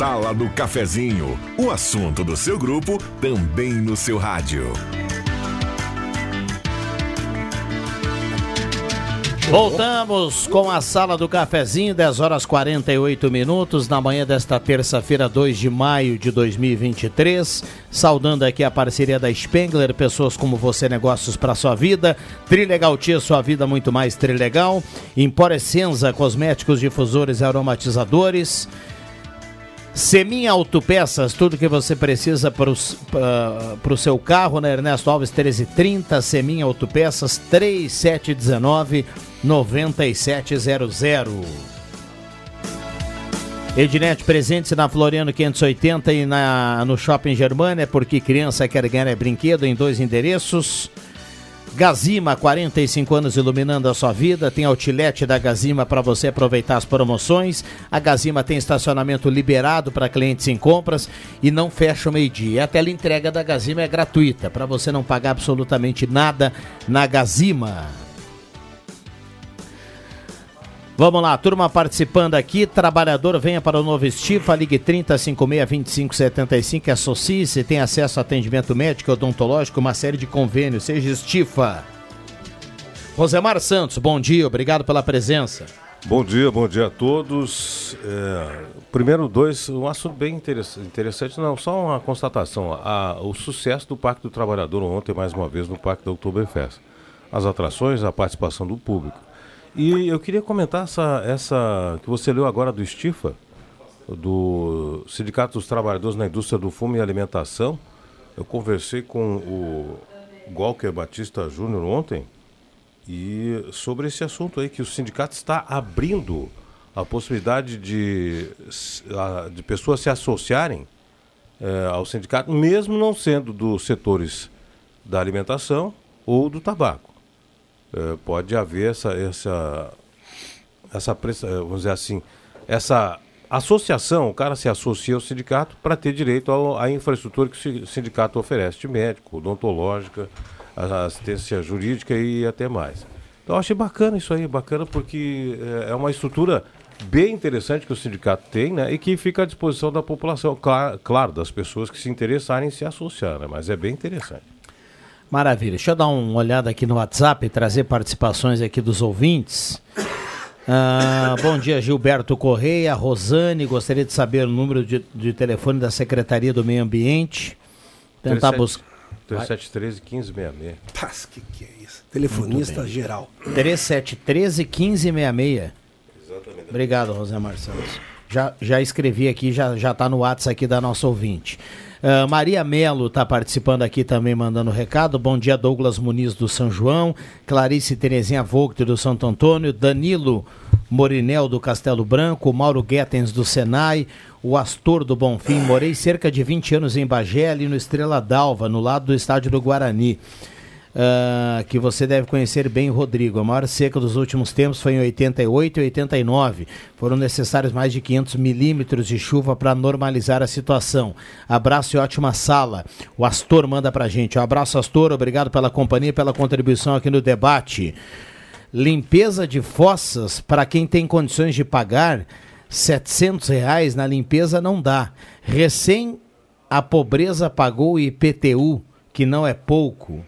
Sala do Cafezinho, o assunto do seu grupo também no seu rádio. Voltamos com a sala do cafezinho, 10 horas 48 minutos, na manhã desta terça-feira, 2 de maio de 2023. Saudando aqui a parceria da Spengler, pessoas como você, negócios para sua vida. Trilegal Tia, sua vida muito mais trilegal. Emporescenza, cosméticos, difusores e aromatizadores. Seminha Autopeças, tudo que você precisa para o seu carro, né? Ernesto Alves 1330, Seminha Autopeças 3719 9700. Ednet presente na Floriano 580 e na, no Shopping Germânia, porque criança quer ganhar é brinquedo em dois endereços. Gazima, 45 anos iluminando a sua vida. Tem outlet da Gazima para você aproveitar as promoções. A Gazima tem estacionamento liberado para clientes em compras e não fecha o meio-dia. A tela entrega da Gazima é gratuita, para você não pagar absolutamente nada na Gazima. Vamos lá, turma participando aqui. Trabalhador, venha para o novo Estifa, ligue 3056-2575, associe-se, tem acesso a atendimento médico, odontológico, uma série de convênios. Seja Estifa. Rosemar Santos, bom dia, obrigado pela presença. Bom dia, bom dia a todos. É, primeiro, dois, um assunto bem interessante, não, só uma constatação. A, o sucesso do Parque do Trabalhador ontem, mais uma vez, no Parque da Oktoberfest. As atrações, a participação do público. E eu queria comentar essa, essa que você leu agora do Estifa, do Sindicato dos Trabalhadores na Indústria do Fumo e Alimentação. Eu conversei com o Walker Batista Júnior ontem e sobre esse assunto aí que o sindicato está abrindo a possibilidade de, de pessoas se associarem é, ao sindicato, mesmo não sendo dos setores da alimentação ou do tabaco. Eh, pode haver essa, essa, essa, eh, vamos dizer assim, essa associação, o cara se associa ao sindicato para ter direito à infraestrutura que o sindicato oferece, de médico, odontológica, assistência jurídica e até mais. Então eu achei bacana isso aí, bacana porque é, é uma estrutura bem interessante que o sindicato tem, né? E que fica à disposição da população, claro, claro das pessoas que se interessarem em se associar, né? Mas é bem interessante. Maravilha. Deixa eu dar uma olhada aqui no WhatsApp e trazer participações aqui dos ouvintes. Ah, bom dia, Gilberto Correia, Rosane. Gostaria de saber o número de, de telefone da Secretaria do Meio Ambiente. Tentar buscar. 3713 1566. Paz, que que é isso? Telefonista geral. 3713 1566. Exatamente. Obrigado, José Marcelo. Já, já escrevi aqui, já, já tá no WhatsApp aqui da nossa ouvinte. Uh, Maria Melo está participando aqui também, mandando recado. Bom dia, Douglas Muniz do São João, Clarice Terezinha Vogt do Santo Antônio, Danilo Morinel do Castelo Branco, Mauro Guetens do Senai, o Astor do Bonfim. Morei cerca de 20 anos em Bagé, ali no Estrela d'Alva, no lado do estádio do Guarani uh, que você deve conhecer bem, Rodrigo. A maior seca dos últimos tempos foi em 88 e 89. Foram necessários mais de 500 milímetros de chuva para normalizar a situação. Abraço e ótima sala. O Astor manda para gente. Um abraço, Astor. Obrigado pela companhia, pela contribuição aqui no debate. Limpeza de fossas para quem tem condições de pagar. 700 reais na limpeza não dá. Recém a pobreza pagou IPTU, que não é pouco.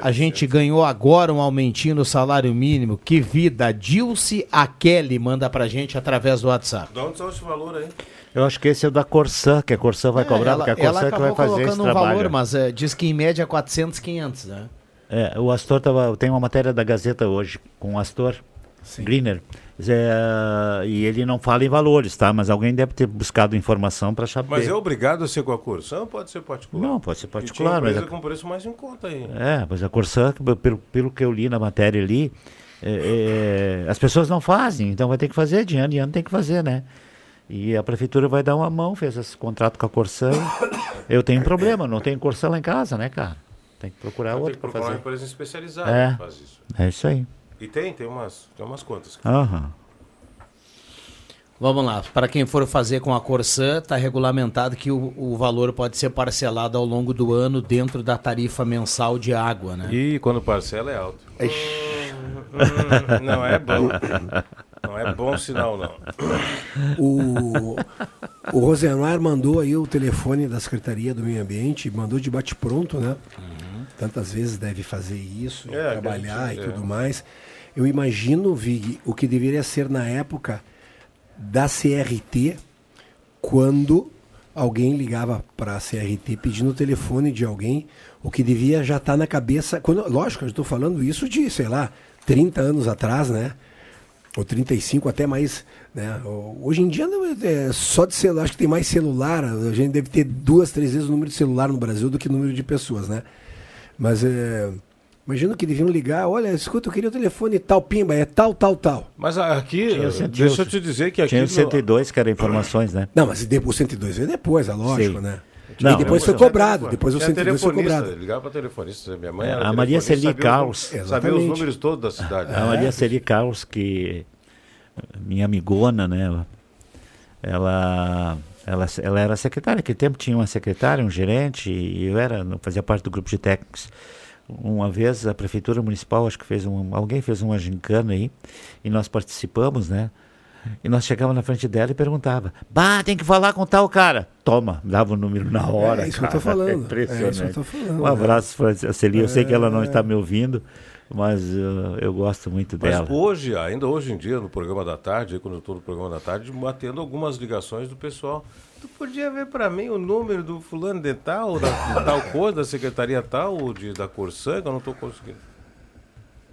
A gente ganhou agora um aumentinho no salário mínimo. Que vida! Dilce Kelly manda pra gente através do WhatsApp. De onde são esse valor aí? Eu acho que esse é o da Corsã, que a Corsã vai é, cobrar, ela, porque a Corsã que vai fazer esse um trabalho. valor, mas é, diz que em média 400, 500, né? É, o Astor tava, tem uma matéria da Gazeta hoje com o Astor Sim. Greener. É, e ele não fala em valores, tá? Mas alguém deve ter buscado informação para saber. Mas é obrigado a ser com a Corsã ou pode ser particular? Não, pode ser particular. mas é com preço mais em conta aí. É, mas a Corsã, pelo, pelo que eu li na matéria ali, é, é, as pessoas não fazem, então vai ter que fazer, de ano em ano tem que fazer, né? E a prefeitura vai dar uma mão, fez esse contrato com a Corsã. eu tenho um problema, não tenho Corsã lá em casa, né, cara? Tem que procurar outro para fazer. uma empresa especializada é, que faz isso. É isso aí. E tem, tem umas, tem umas contas. Aham. Vamos lá, para quem for fazer com a Corsã, está regulamentado que o, o, valor pode ser parcelado ao longo do ano dentro da tarifa mensal de água, né? E quando parcela é alto. Hum, hum, não é bom. Não é bom sinal, não. O, o Rosemar mandou aí o telefone da Secretaria do Meio Ambiente, mandou de bate-pronto, né? Tantas vezes deve fazer isso, É, trabalhar gente- e é. tudo mais. Eu imagino, Vig, o que deveria ser na época da CRT, quando alguém ligava para a CRT pedindo o telefone de alguém, o que devia já estar na cabeça. Quando, lógico, eu estou falando isso de, sei lá, 30 anos atrás, né? Ou 35, até mais. Né? Hoje em dia, é, é só de celular, acho que tem mais celular. A gente deve ter duas, três vezes o número de celular no Brasil do que o número de pessoas, né? Mas é. Imagino que deviam ligar, olha, escuta, eu queria o telefone tal, pimba, é tal, tal, tal. Mas aqui, eh, deixa eu te dizer que aqui. Tinha o no- 102, que era informações, né? Não, mas o 102 veio depois, é lógico, Sim. né? Não, e depois foi cobrado, depois o telefone- 102 foi cobrado. Ligava para telefonista. Minha mãe É, era a Maria Celi os Carlos. números- Sabia os números todos da cidade. A Maria Celi Carlos, que minha amigona, né? Ela, ela, ela era secretária, naquele tempo tinha uma secretária, um gerente, e eu era, não fazia parte do grupo de técnicos. Uma vez a prefeitura municipal, acho que fez um, alguém fez uma gincana aí, e nós participamos, né? E nós chegávamos na frente dela e perguntava: Bah, tem que falar com tal cara. Toma, dava o número na hora. É isso que eu cara. tô falando. É É isso impressionante. que eu tô falando, um abraço para a Celi. Eu sei que ela não está me ouvindo, mas uh, eu gosto muito Mas dela. hoje, ainda hoje em dia, no programa da tarde, quando eu estou no programa da tarde, atendo algumas ligações do pessoal. Tu podia ver para mim o número do fulano de tal, da de tal coisa, da secretaria tal, ou de, da Corsã, que eu não estou conseguindo.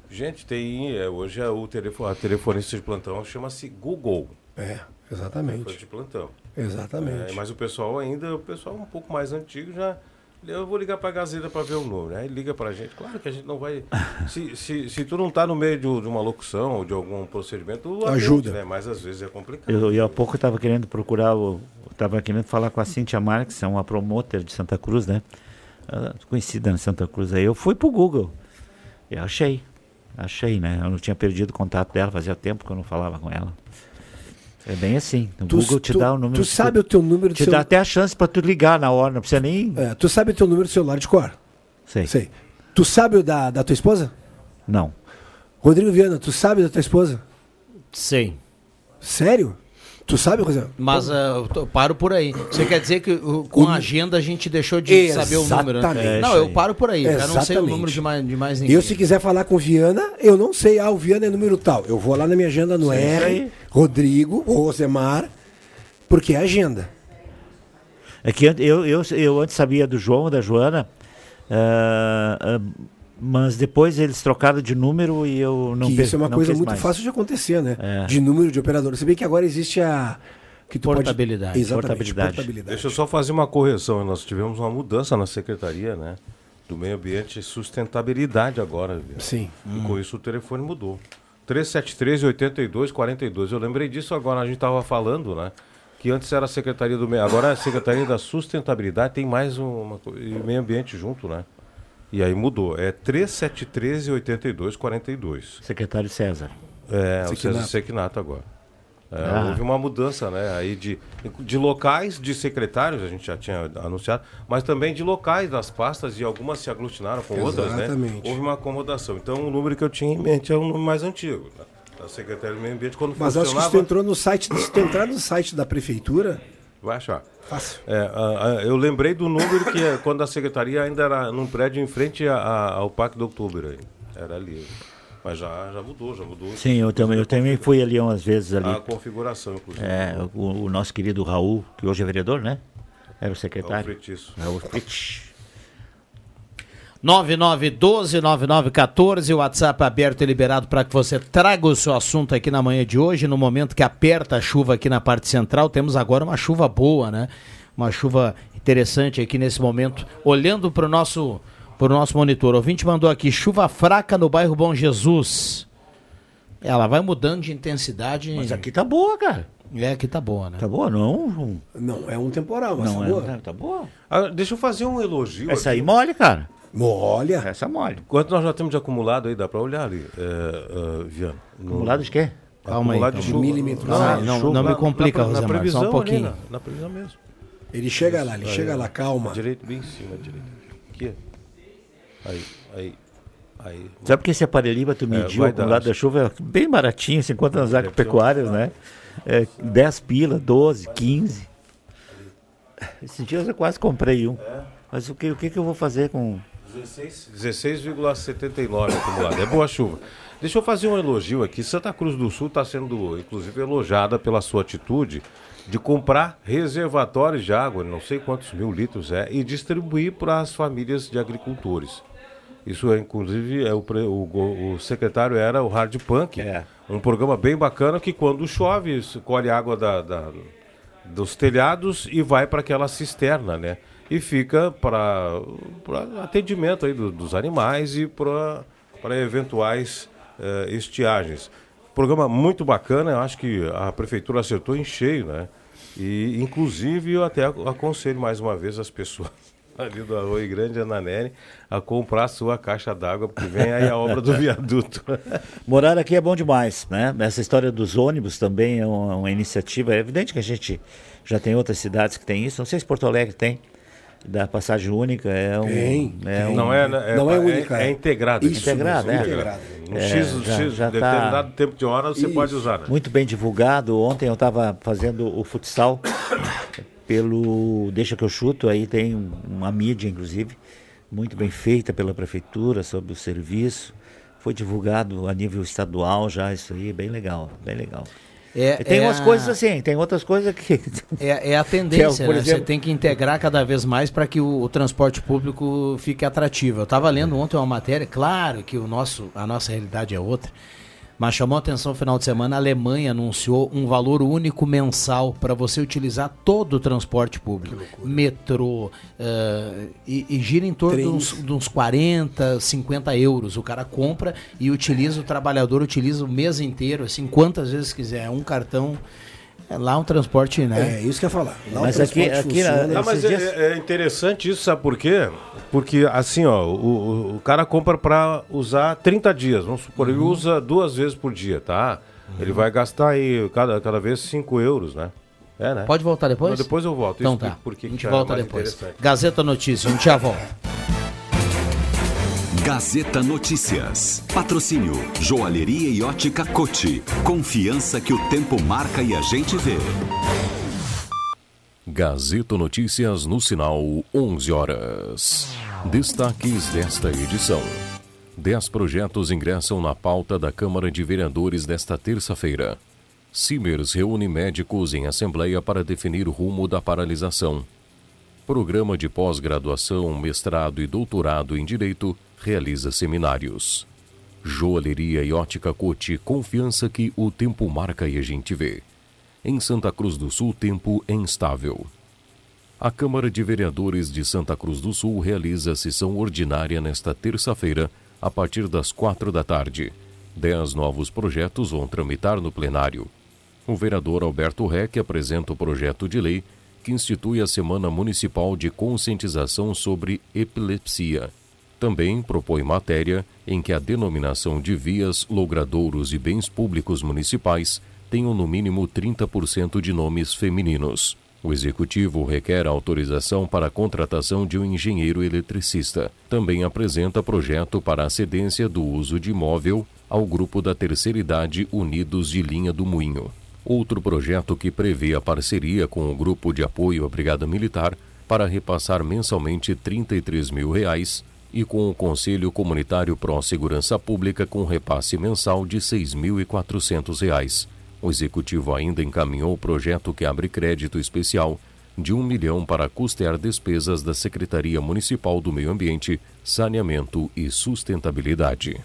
Gente, tem. é, hoje é o telefone, a telefonista de plantão chama-se Google. É, exatamente. de plantão. Exatamente. É, mas o pessoal ainda, o pessoal um pouco mais antigo já. Eu vou ligar para a Gazeta para ver o número. Aí liga para a gente. Claro que a gente não vai. Se, se, se tu não tá no meio de, de uma locução ou de algum procedimento, atende, Ajuda. Né? Mas às vezes é complicado. Eu, eu há pouco estava querendo procurar, estava querendo falar com a Cíntia Marques, é uma promoter de Santa Cruz, né? É conhecida em Santa Cruz. Aí eu fui pro Google e achei, achei, né? Eu não tinha perdido o contato dela, fazia tempo que eu não falava com ela. É bem assim. O Tu- Google te tu- dá o número. Tu sabe o teu número de Te dá celular. até a chance para tu ligar na hora, não precisa nem. É, tu sabe o teu número de celular de cor? Sei. Sei. Tu sabe o da, da tua esposa? Não. Rodrigo Viana, tu sabe da tua esposa? Sei. Sério? Tu sabe, Rosé? Mas ah, eu paro por aí. Você quer dizer que uh, com a agenda a gente deixou de saber o número, né? Exatamente. Não, eu paro por aí. Eu não sei o Exatamente. número de mais, de mais ninguém. Eu, se quiser falar com o Viana, eu não sei. Ah, o Viana é número tal. Eu vou lá na minha agenda no R, aí. Rodrigo, ou Rosemar, porque é agenda. É que eu, eu, eu antes sabia do João, da Joana, ah, ah, mas depois eles trocaram de número e eu não que isso é uma coisa muito mais. fácil de acontecer, né? É. De número de operador. Você vê que agora existe a. Que tu Portabilidade. Pode... Exatamente, Portabilidade. portabilidade. Deixa eu só fazer uma correção. Nós tivemos uma mudança na Secretaria né, do Meio Ambiente e Sustentabilidade agora. Viu? Sim. E com isso o telefone mudou. 373-8242. Eu lembrei disso agora, a gente estava falando, né? Que antes era a Secretaria do Meio agora é a Secretaria da Sustentabilidade, tem mais um, uma e meio ambiente junto, né? E aí mudou. É 373 8242. Secretário César. É, o Sequinato. César Sequinato agora. É, Ah. Houve uma mudança, né? Aí de, de locais de secretários, a gente já tinha anunciado, mas também de locais das pastas e algumas se aglutinaram com outras, né? Exatamente. Houve uma acomodação. Então o número que eu tinha em mente é o número mais antigo, né? da Secretaria do Meio Ambiente, quando Mas acho que funcionava. entrou no site, se tu entrar no site da prefeitura, Vai achar. fácil. É, a- a- eu lembrei do número que é quando a secretaria ainda era num prédio em frente a- ao Parque de Outubro. Aí. Era ali. Mas já, já mudou, já mudou. Sim, eu também, eu também fui ali umas vezes ali. A configuração, inclusive. É, o, o nosso querido Raul, que hoje é vereador, né? Era o É o secretário. fretiço. Raul Fritz. 9912-9914, o WhatsApp aberto e liberado para que você traga o seu assunto aqui na manhã de hoje, no momento que aperta a chuva aqui na parte central. Temos agora uma chuva boa, né? Uma chuva interessante aqui nesse momento. Olhando para o nosso, pro nosso monitor, o ouvinte mandou aqui: chuva fraca no bairro Bom Jesus. Ela vai mudando de intensidade. Mas aqui tá boa, cara. É, aqui tá boa, né? Tá boa, não? um- Não, é um temporal, mas Não, tá é, boa. tá, tá boa. Ah, deixa eu fazer um elogio. Essa aqui. aí mole, cara. Olha, Essa mole. Quanto nós já temos de acumulado aí, dá para olhar ali, é, é, Viana? No- Acumulado de quê? Calma aí, acumulado de aí. chuva. Milímetros. Ah, não- não me na- complica, na, na Rosemar, só um previsão ali, pouquinho. na, na previsão mesmo. ele chega lá, ele chega lá, calma. Direito, bem em cima, direito. Aqui. Aí, aí. Aí, Sabe que esse aparelhinho para tu medir é, o acumulado da chuva é bem baratinho, 50 nas agropecuárias, né? É, 10 pila, 12, 15. Esses dias eu quase comprei um. É. Mas o que, o que, que eu vou fazer com. 16,79 acumulado. É boa chuva. Deixa eu fazer um elogio aqui. Santa Cruz do Sul está sendo, inclusive, elogiada pela sua atitude de comprar reservatórios de água, não sei quantos mil litros é, e distribuir para as famílias de agricultores. Isso, é, inclusive, é o, o, o secretário era o Hard Punk, é. um programa bem bacana que quando chove, colhe água da, da dos telhados e vai para aquela cisterna, né? E fica para atendimento aí do, dos animais e para eventuais uh, estiagens. Programa muito bacana, eu acho que a prefeitura acertou em cheio, né? E, inclusive, eu até aconselho mais uma vez as pessoas ali do Arroio Grande, Ananene, a comprar a sua caixa d'água, porque vem aí a obra do viaduto. Morar aqui é bom demais, né? Essa história dos ônibus também é uma, uma iniciativa. É evidente que a gente já tem outras cidades que tem isso. Não sei se Porto Alegre tem da passagem única é um. Tem, é Um, não é, é, não é única. É, é integrado. Isso, integrado, é. Integrado. Um é, X, já, X já tá determinado tá tempo de hora você isso. pode usar. Né? Muito bem divulgado. Ontem eu estava fazendo o futsal pelo Deixa que eu chuto, aí tem uma mídia, inclusive, muito bem feita pela prefeitura sobre o serviço. Foi divulgado a nível estadual já, isso aí, bem legal, bem legal. É, tem é umas a... coisas assim, tem outras coisas que. É, é a tendência, é, né? Exemplo... Você tem que integrar cada vez mais para que o, o, transporte público fique atrativo. Eu estava lendo ontem uma matéria, claro que o nosso, a nossa realidade é outra. Mas chamou a atenção no final de semana, a Alemanha anunciou um valor único mensal para você utilizar todo o transporte público. Metrô, uh, e, e, gira em torno de uns, de uns 40, 50 euros. O cara compra e utiliza, o trabalhador utiliza o mês inteiro, assim, quantas vezes quiser. É um cartão é lá um transporte, né? É, isso que eu ia falar. Lá mas aqui, aqui não, mas dias... é, é, interessante isso, sabe por quê? Porque assim, ó, o, o cara compra para usar 30 dias, vamos supor, uhum. ele usa duas vezes por dia, tá? Uhum. Ele vai gastar aí cada, cada vez 5 euros, né? É, né? Pode voltar depois? Não, depois eu volto. Então tá. Porque a gente volta é depois. Gazeta Notícias, a gente já volta. Gazeta Notícias. Patrocínio Joalheria e Ótica Cote. Confiança que o tempo marca e a gente vê. Gazeta Notícias no sinal 11 horas. Destaques desta edição. Dez projetos ingressam na pauta da Câmara de Vereadores desta terça-feira. Simers reúne médicos em assembleia para definir o rumo da paralisação. Programa de pós-graduação, mestrado e doutorado em Direito realiza seminários. Joalheria e ótica Cote, confiança que o tempo marca e a gente vê. Em Santa Cruz do Sul, tempo é instável. A Câmara de Vereadores de Santa Cruz do Sul realiza sessão ordinária nesta terça-feira, a partir das quatro da tarde. Dez novos projetos vão tramitar no plenário. O vereador Alberto Reck apresenta o projeto de lei que institui a Semana Municipal de Conscientização sobre Epilepsia também propõe matéria em que a denominação de vias, logradouros e bens públicos municipais tenham no mínimo 30% de nomes femininos. O executivo requer autorização para a contratação de um engenheiro eletricista. Também apresenta projeto para a cedência do uso de imóvel ao grupo da terceira idade Unidos de Linha do Moinho. Outro projeto que prevê a parceria com o grupo de apoio à Brigada Militar para repassar mensalmente 33 mil reais e com o Conselho Comunitário Pró Segurança Pública com repasse mensal de R$ 6.400. O Executivo ainda encaminhou o projeto que abre crédito especial de um milhão para custear despesas da Secretaria Municipal do Meio Ambiente, Saneamento e Sustentabilidade.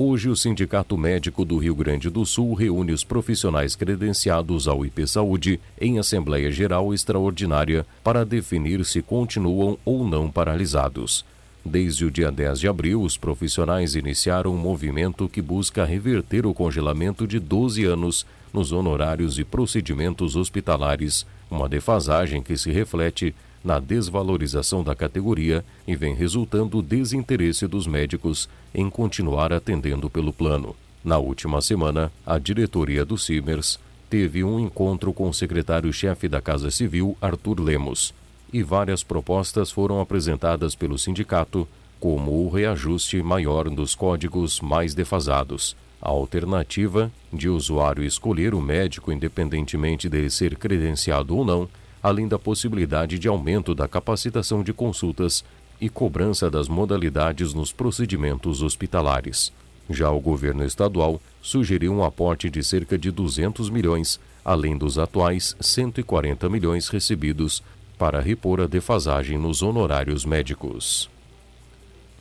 Hoje, o Sindicato Médico do Rio Grande do Sul reúne os profissionais credenciados ao IP Saúde em Assembleia Geral Extraordinária para definir se continuam ou não paralisados. Desde o dia 10 de abril, os profissionais iniciaram um movimento que busca reverter o congelamento de 12 anos nos honorários e procedimentos hospitalares, uma defasagem que se reflete na desvalorização da categoria e vem resultando desinteresse dos médicos em continuar atendendo pelo plano. Na última semana, a diretoria do Simers teve um encontro com o secretário-chefe da Casa Civil, Arthur Lemos e várias propostas foram apresentadas pelo sindicato como o reajuste maior dos códigos mais defasados, a alternativa de usuário escolher o médico independentemente dele ser credenciado ou não, além da possibilidade de aumento da capacitação de consultas e cobrança das modalidades nos procedimentos hospitalares. Já o governo estadual sugeriu um aporte de cerca de 200 milhões, além dos atuais 140 milhões recebidos para repor a defasagem nos honorários médicos.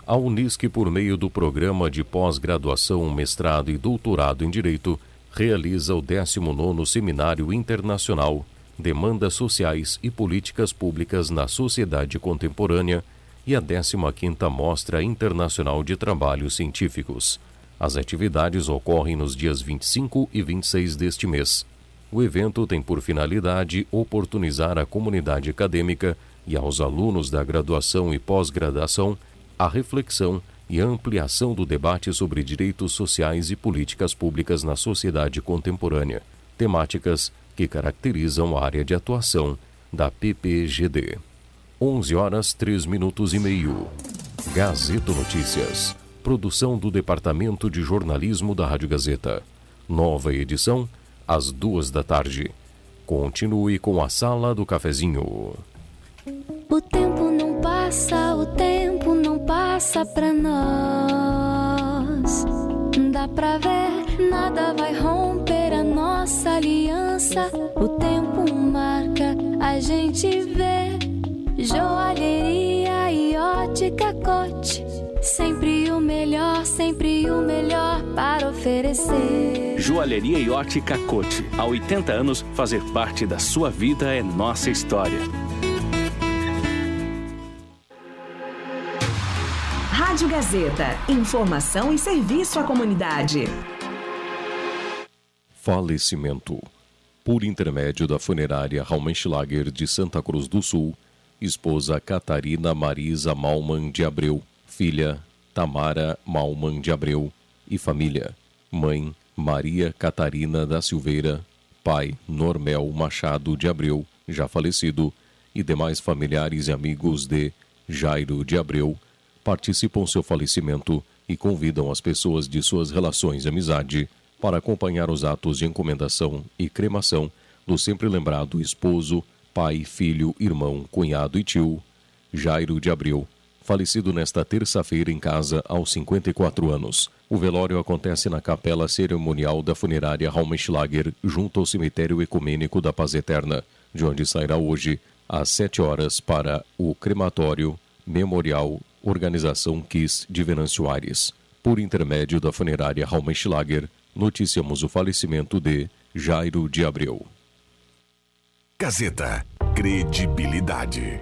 A Unisc, por meio do programa de pós-graduação, mestrado e doutorado em Direito, realiza o 19º Seminário Internacional Demandas Sociais e Políticas Públicas na Sociedade Contemporânea e a 15ª Mostra Internacional de Trabalhos Científicos. As atividades ocorrem nos dias 25 e 26 deste mês. O evento tem por finalidade oportunizar à comunidade acadêmica e aos alunos da graduação e pós-graduação a reflexão e ampliação do debate sobre direitos sociais e políticas públicas na sociedade contemporânea, temáticas que caracterizam a área de atuação da PPGD. 11 horas 3 minutos e meio. Gazeta Notícias. Produção do Departamento de Jornalismo da Rádio Gazeta. Nova edição, às duas da tarde. Continue com a Sala do Cafezinho. O tempo não passa, o tempo não passa pra nós. Dá pra ver, nada vai romper nossa aliança. O tempo marca, a gente vê. Joalheria e ótica cote. Sempre o melhor, sempre o melhor para oferecer. Joalheria e ótica cote. Há 80 anos, fazer parte da sua vida é nossa história. Rádio Gazeta. Informação e serviço à comunidade. Falecimento. Por intermédio da funerária Raumenschlager de Santa Cruz do Sul, esposa Catarina Marisa Malman de Abreu, filha Tamara Malman de Abreu e família. Mãe Maria Catarina da Silveira, pai Normel Machado de Abreu, já falecido, e demais familiares e amigos de Jairo de Abreu participam seu falecimento e convidam as pessoas de suas relações de amizade para acompanhar os atos de encomendação e cremação do sempre lembrado esposo, pai, filho, irmão, cunhado e tio, Jairo de Abreu, falecido nesta terça-feira em casa aos 54 anos. O velório acontece na capela cerimonial da funerária Raumenschlager, junto ao cemitério ecumênico da Paz Eterna, de onde sairá hoje, às 7 horas, para o crematório memorial Organização Kiss de Venâncio Aires. Por intermédio da funerária Raumenschlager, noticiamos o falecimento de Jairo de Abreu. Gazeta. Credibilidade.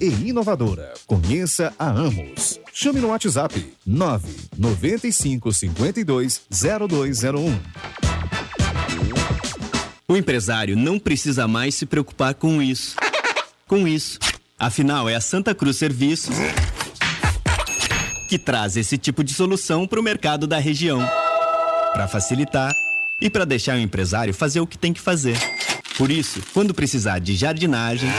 e inovadora. Conheça a Amos. Chame no WhatsApp 995 52 0201. O empresário não precisa mais se preocupar com isso. Com isso. Afinal, é a Santa Cruz Serviços que traz esse tipo de solução para o mercado da região. Para facilitar e para deixar o empresário fazer o que tem que fazer. Por isso, quando precisar de jardinagem,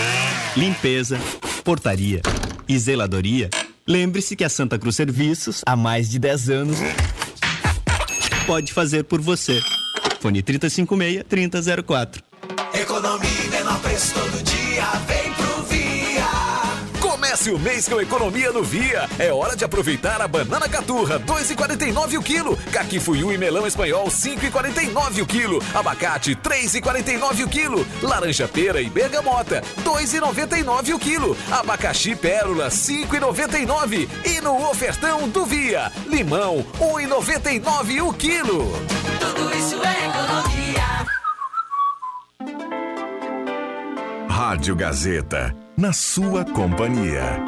limpeza, portaria e zeladoria, lembre-se que a Santa Cruz Serviços, há mais de 10 anos, pode fazer por você. Fone 3056-3004. Economia menor preço todo dia, vem. Comece o mês com economia no Via. É hora de aproveitar a banana caturra, 2,49 o quilo. Caqui fuiu e melão espanhol, 5,49 o quilo. Abacate, 3,49 o quilo. Laranja pera e bergamota, 2,99 o quilo. Abacaxi pérola, 5,99. E no ofertão do Via, limão, 1,99 o quilo. Tudo isso é economia. Rádio Gazeta, na sua companhia.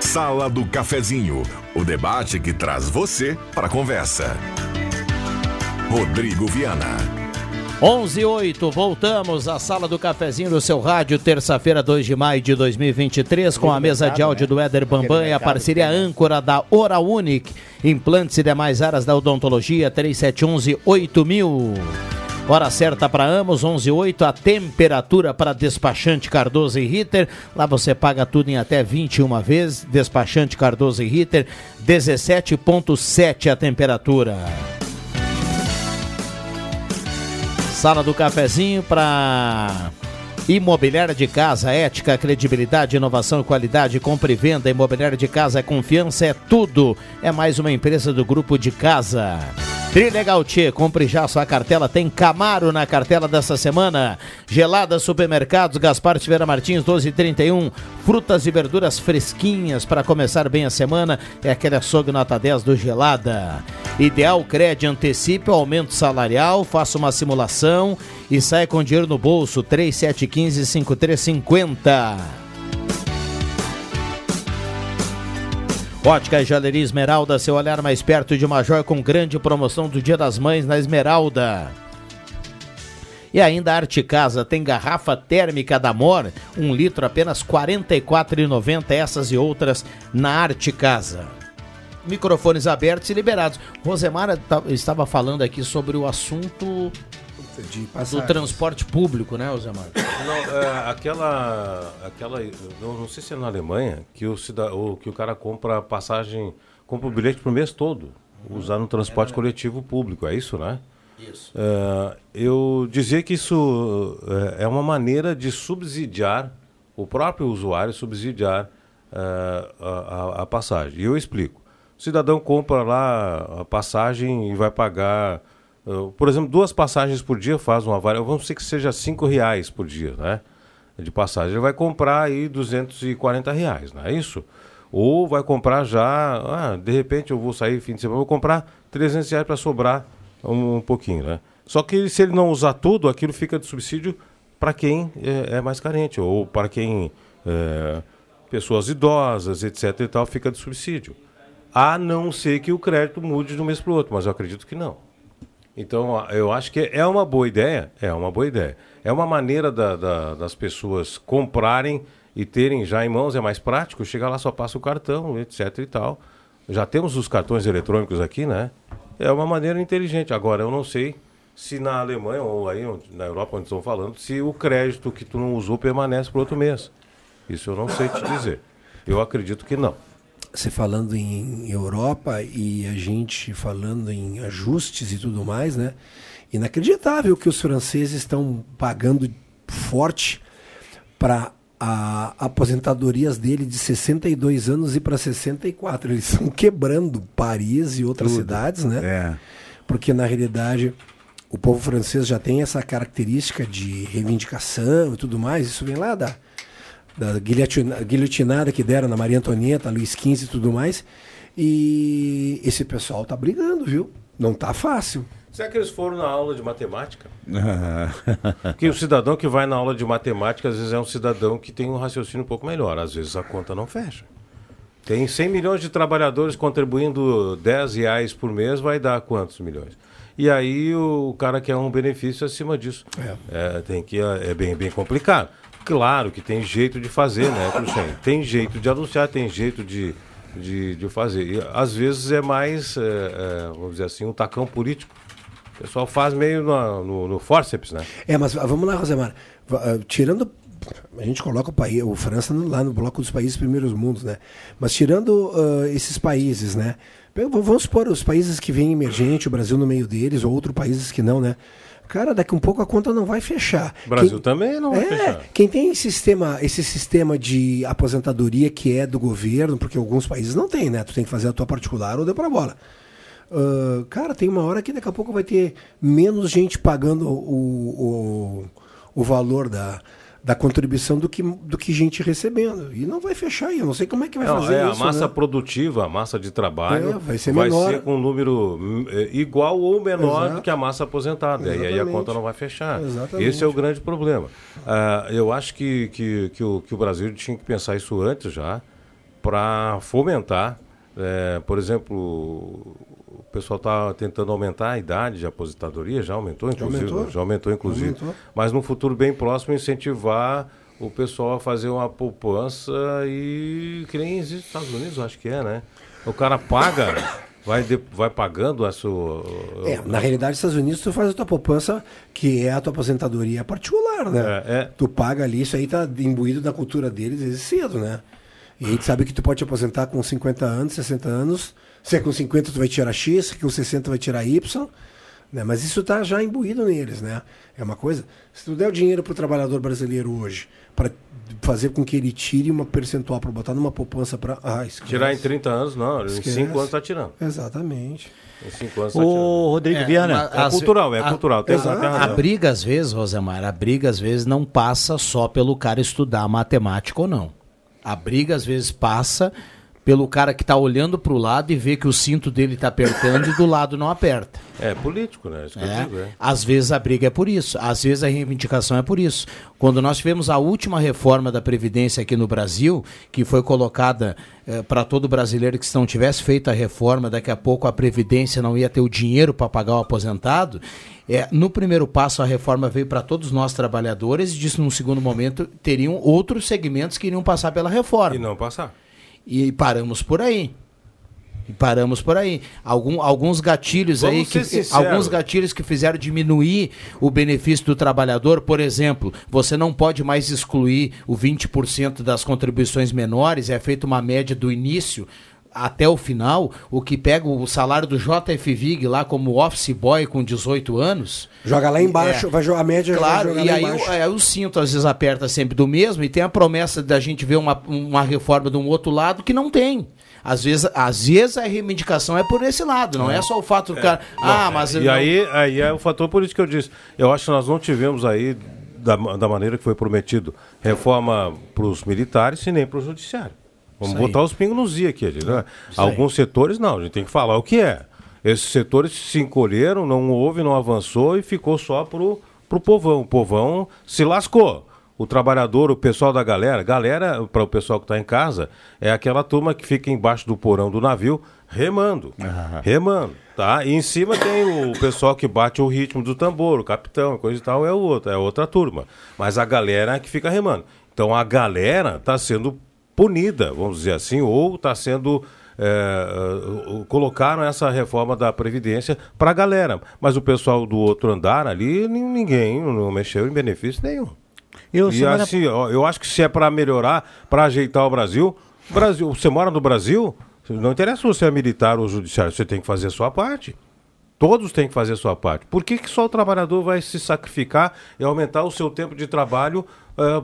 Sala do Cafezinho, o debate que traz você para a conversa. Rodrigo Viana. 11 e 8, voltamos à sala do cafezinho do seu rádio, terça-feira, 2 de maio de 2023, com a mesa de áudio do Éder Bambam e a parceria âncora da Oral Unique, implantes e demais áreas da odontologia, 3711-8000. Hora certa para Amos, 11 e 8, a temperatura para despachante Cardoso e Ritter. Lá você paga tudo em até 21 vezes. Despachante Cardoso e Ritter, 17,7 a temperatura. Sala do cafezinho para Imobiliária de casa, ética, credibilidade, inovação qualidade, compra e venda. Imobiliária de casa é confiança, é tudo. É mais uma empresa do grupo de casa. Trilegal Tchê, compre já sua cartela, tem Camaro na cartela dessa semana. Gelada Supermercados, Gaspar Tiveira Martins, 1231. Frutas e verduras fresquinhas para começar bem a semana. É aquele açougue nota 10 do Gelada. Ideal Cred, antecipe o aumento salarial, faça uma simulação e saia com dinheiro no bolso. 3715-5350. Ótica Joalheria Esmeralda, seu olhar mais perto de uma joia com grande promoção do Dia das Mães na Esmeralda. E ainda a Arte Casa tem garrafa térmica da Mor, um litro apenas R$ 44,90, essas e outras na Arte Casa. Microfones abertos e liberados. Rosemara ta- estava falando aqui sobre o assunto De do passagens. transporte público, né, Rosemara? Não, é, aquela, aquela, não, não sei se é na Alemanha, que o, cida, o, que o cara compra passagem, compra o bilhete pro mês todo, usar no transporte coletivo público, é isso, né? Isso. É, eu dizia que isso é, é uma maneira de subsidiar, o próprio usuário subsidiar é, a, a- a passagem. E eu explico. O cidadão compra lá a passagem e vai pagar, por exemplo, duas passagens por dia faz uma variação, vamos dizer que seja cinco reais por dia, né? De passagem. Ele vai comprar aí 240 reais, não é isso? Ou vai comprar já, ah, de repente eu vou sair fim de semana, vou comprar 300 reais para sobrar um, um pouquinho, né? Só que se ele não usar tudo, aquilo fica de subsídio para quem é, é mais carente, ou para quem, é, pessoas idosas, etc e tal, fica de subsídio. A não ser que o crédito mude de um mês para o outro, mas eu acredito que não. Então, eu acho que é uma boa ideia. É uma boa ideia. É uma maneira da- da- das pessoas comprarem e terem já em mãos, é mais prático. Chega lá, só passa o cartão, etc e tal. Já temos os cartões eletrônicos aqui, né? É uma maneira inteligente. Agora, eu não sei se na Alemanha ou aí na Europa, onde estão falando, se o crédito que tu não usou permanece para outro mês. Isso eu não sei te dizer. Eu acredito que não. Você falando em Europa e a gente falando em ajustes e tudo mais, né? Inacreditável que os franceses estão pagando forte para aposentadorias dele de 62 anos e para 64. Eles estão quebrando Paris e outras Tudo. cidades, né? É. Porque na realidade o povo francês já tem essa característica de reivindicação e tudo mais. Isso vem lá da, da guilhotina- guilhotinada que deram na Maria Antonieta, Luiz XV e tudo mais. E esse pessoal tá brigando, viu? Não tá fácil. Será que eles foram na aula de matemática? Que o cidadão que vai na aula de matemática, às vezes é um cidadão que tem um raciocínio um pouco melhor. Às vezes a conta não fecha. Tem 100 milhões de trabalhadores contribuindo 10 reais por mês, vai dar quantos milhões? E aí o cara quer um benefício acima disso. É, tem que, é bem, bem complicado. Claro que tem jeito de fazer, né, Cruxem? Tem jeito de anunciar, tem jeito de, de, de fazer. E, às vezes é mais, é, é, vamos dizer assim, um tacão político. O pessoal faz meio no, no, no forceps, né? É, mas vamos lá, Rosemar. Ah, Tirando. A gente coloca o país, o França lá no bloco dos países primeiros mundos, né? Mas tirando ah, esses países, né? Vamos supor os países que vêm emergente, o Brasil no meio deles, ou outros países que não, né? Cara, daqui um pouco a conta não vai fechar. O Brasil Quem- também não vai é, fechar. Quem tem esse sistema, esse sistema de aposentadoria que é do governo, porque alguns países não tem, né? Tu tem que fazer a tua particular ou deu pra bola. Ah, cara, tem uma hora que daqui a pouco vai ter menos gente pagando o, o, o valor da, da contribuição do que, do que gente recebendo. E não vai fechar, e eu não sei como é que vai Não, fazer é, isso. a massa né? produtiva, a massa de trabalho, É, vai ser menor. com um número é, igual ou menor Exato. do que a massa aposentada. E aí a Exatamente. conta não vai fechar. Exatamente. Esse é o grande problema. Ah, eu acho que, que, que, o, que o Brasil tinha que pensar isso antes já, para fomentar. é, por exemplo, o pessoal está tentando aumentar a idade de aposentadoria, já aumentou, inclusive. aumentou? Já aumentou, inclusive. Aumentou. Mas no futuro bem próximo, incentivar o pessoal a fazer uma poupança e que nem existe nos Estados Unidos, acho que é, né? O cara paga, vai, de- vai pagando a sua. É, na realidade, nos Estados Unidos, tu faz a tua poupança, que é a tua aposentadoria particular, né? É, é. Tu paga ali, isso aí tá imbuído da cultura deles desde cedo, né? E a gente sabe que tu pode te aposentar com 50 anos, 60 anos. Se é com 50 tu vai tirar X, se é com 60 vai tirar Y. Né? Mas isso tá já imbuído neles, né? É uma coisa. Se tu der o dinheiro pro trabalhador brasileiro hoje, para fazer com que ele tire uma percentual para botar numa poupança para. Ah. Tirar em 30 anos, não. Esquece. Em 5 anos tá tirando. Exatamente. Em 5 anos tá tirando. Ô, Rodrigo É, Viana. É cultural, é a- cultural. Tem, Exato. A razão. briga, às vezes, Rosemar, a briga, às vezes, não passa só pelo cara estudar matemática ou não. A briga, às vezes, passa pelo cara que está olhando para o lado e vê que o cinto dele está apertando e do lado não aperta. É político, né? Isso É. digo, é. Às vezes a briga é por isso, às vezes a reivindicação é por isso. Quando nós tivemos a última reforma da Previdência aqui no Brasil, que foi colocada para todo brasileiro que se não tivesse feito a reforma, daqui a pouco a Previdência não ia ter o dinheiro para pagar o aposentado. É, no primeiro passo, a reforma veio para todos nós trabalhadores e disse, num segundo momento, teriam outros segmentos que iriam passar pela reforma. E não passar. E paramos por aí. E paramos por aí. Algum, alguns gatilhos Vamos aí que ser sinceros. alguns gatilhos que fizeram diminuir o benefício do trabalhador, por exemplo, você não pode mais excluir o 20% das contribuições menores, é feita uma média do início até o final, o que pega o salário do JF Vig lá como office boy com 18 anos, Joga lá embaixo, É. vai jogar a média Claro, vai e aí, o- o cinto às vezes aperta sempre do mesmo e tem a promessa da gente ver uma, uma reforma de um outro lado que não tem. Às vezes, às vezes a reivindicação é por esse lado, não é, só o fato do cara. ah, mas. E não- aí, aí é o fator político que eu disse. Eu acho que nós não tivemos aí, da, da maneira que foi prometido, reforma para os militares e nem para o judiciário. Vamos Isso aí. botar os pingos nos i aqui. Né? Alguns setores não, a gente tem que falar o que é. Esses setores se encolheram, não houve, não avançou e ficou só pro, pro povão. O povão se lascou. O trabalhador, o pessoal da galera, galera, para o pessoal que está em casa, é aquela turma que fica embaixo do porão do navio remando. Remando, tá? E em cima tem o pessoal que bate o ritmo do tambor, o capitão, coisa e tal, é o outro, é outra turma. Mas a galera é que fica remando. Então a galera está sendo punida, vamos dizer assim, ou está sendo. é, colocaram essa reforma da Previdência para a galera. Mas o pessoal do outro andar ali, nin- ninguém não mexeu em benefício nenhum. Eu, e semana- assim, eu acho que se é para melhorar, para ajeitar o Brasil, Brasil, você mora no Brasil, não interessa se você é militar ou judiciário, você tem que fazer a sua parte. Todos têm que fazer a sua parte. Por que, que só o trabalhador vai se sacrificar e aumentar o seu tempo de trabalho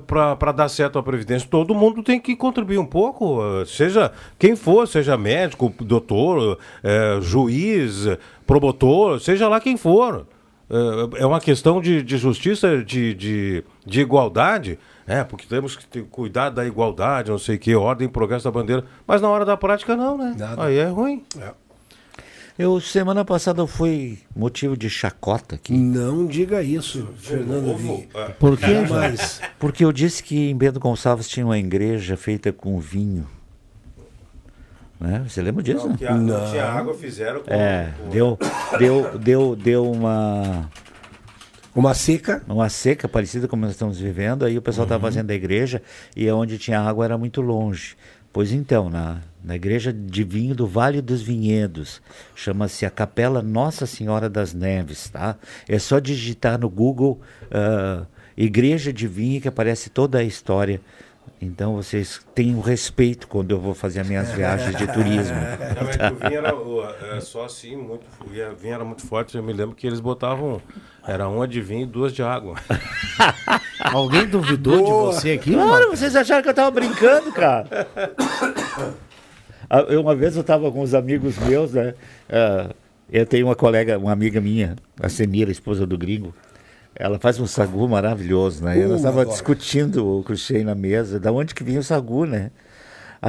para dar certo a Previdência? Todo mundo tem que contribuir um pouco, eh, seja quem for, seja médico, doutor, eh, juiz, promotor, seja lá quem for. Eh, é uma questão de, de justiça, de, de, de igualdade. É, porque temos que ter cuidado da igualdade, não sei o que, ordem e progresso da bandeira. Mas na hora da prática, não, né? Aí é ruim. Eu, semana passada, eu fui motivo de chacota aqui. Não diga isso, Fernando. Por quê? Jamais. Porque eu disse que em Bento Gonçalves tinha uma igreja feita com vinho. Né? Você lembra disso? né? não tinha água, fizeram com. É, deu, deu, deu, deu uma, Uma seca. uma seca parecida como nós estamos vivendo. Aí o pessoal estava fazendo a igreja e onde tinha água era muito longe. Pois então, na, na igreja de vinho do Vale dos Vinhedos, chama-se a Capela Nossa Senhora das Neves, tá? É só digitar no Google ah, igreja de vinho que aparece toda a história Então vocês tenham respeito quando eu vou fazer as minhas viagens de turismo. Não, é que o vinho era o- é, só assim, muito, o vinho era muito forte. Eu me lembro que eles botavam. Era uma de vinho e duas de água. Alguém duvidou de você aqui? Claro, mano? vocês acharam que eu tava brincando, cara. Ah, eu, uma vez eu tava com uns amigos meus, né? ah, eu tenho uma colega, uma amiga minha, a Semira, esposa do gringo. Ela faz um sagu maravilhoso, né? E Uh, nós estávamos adoro. discutindo o crochê na mesa, da onde que vinha o sagu, né?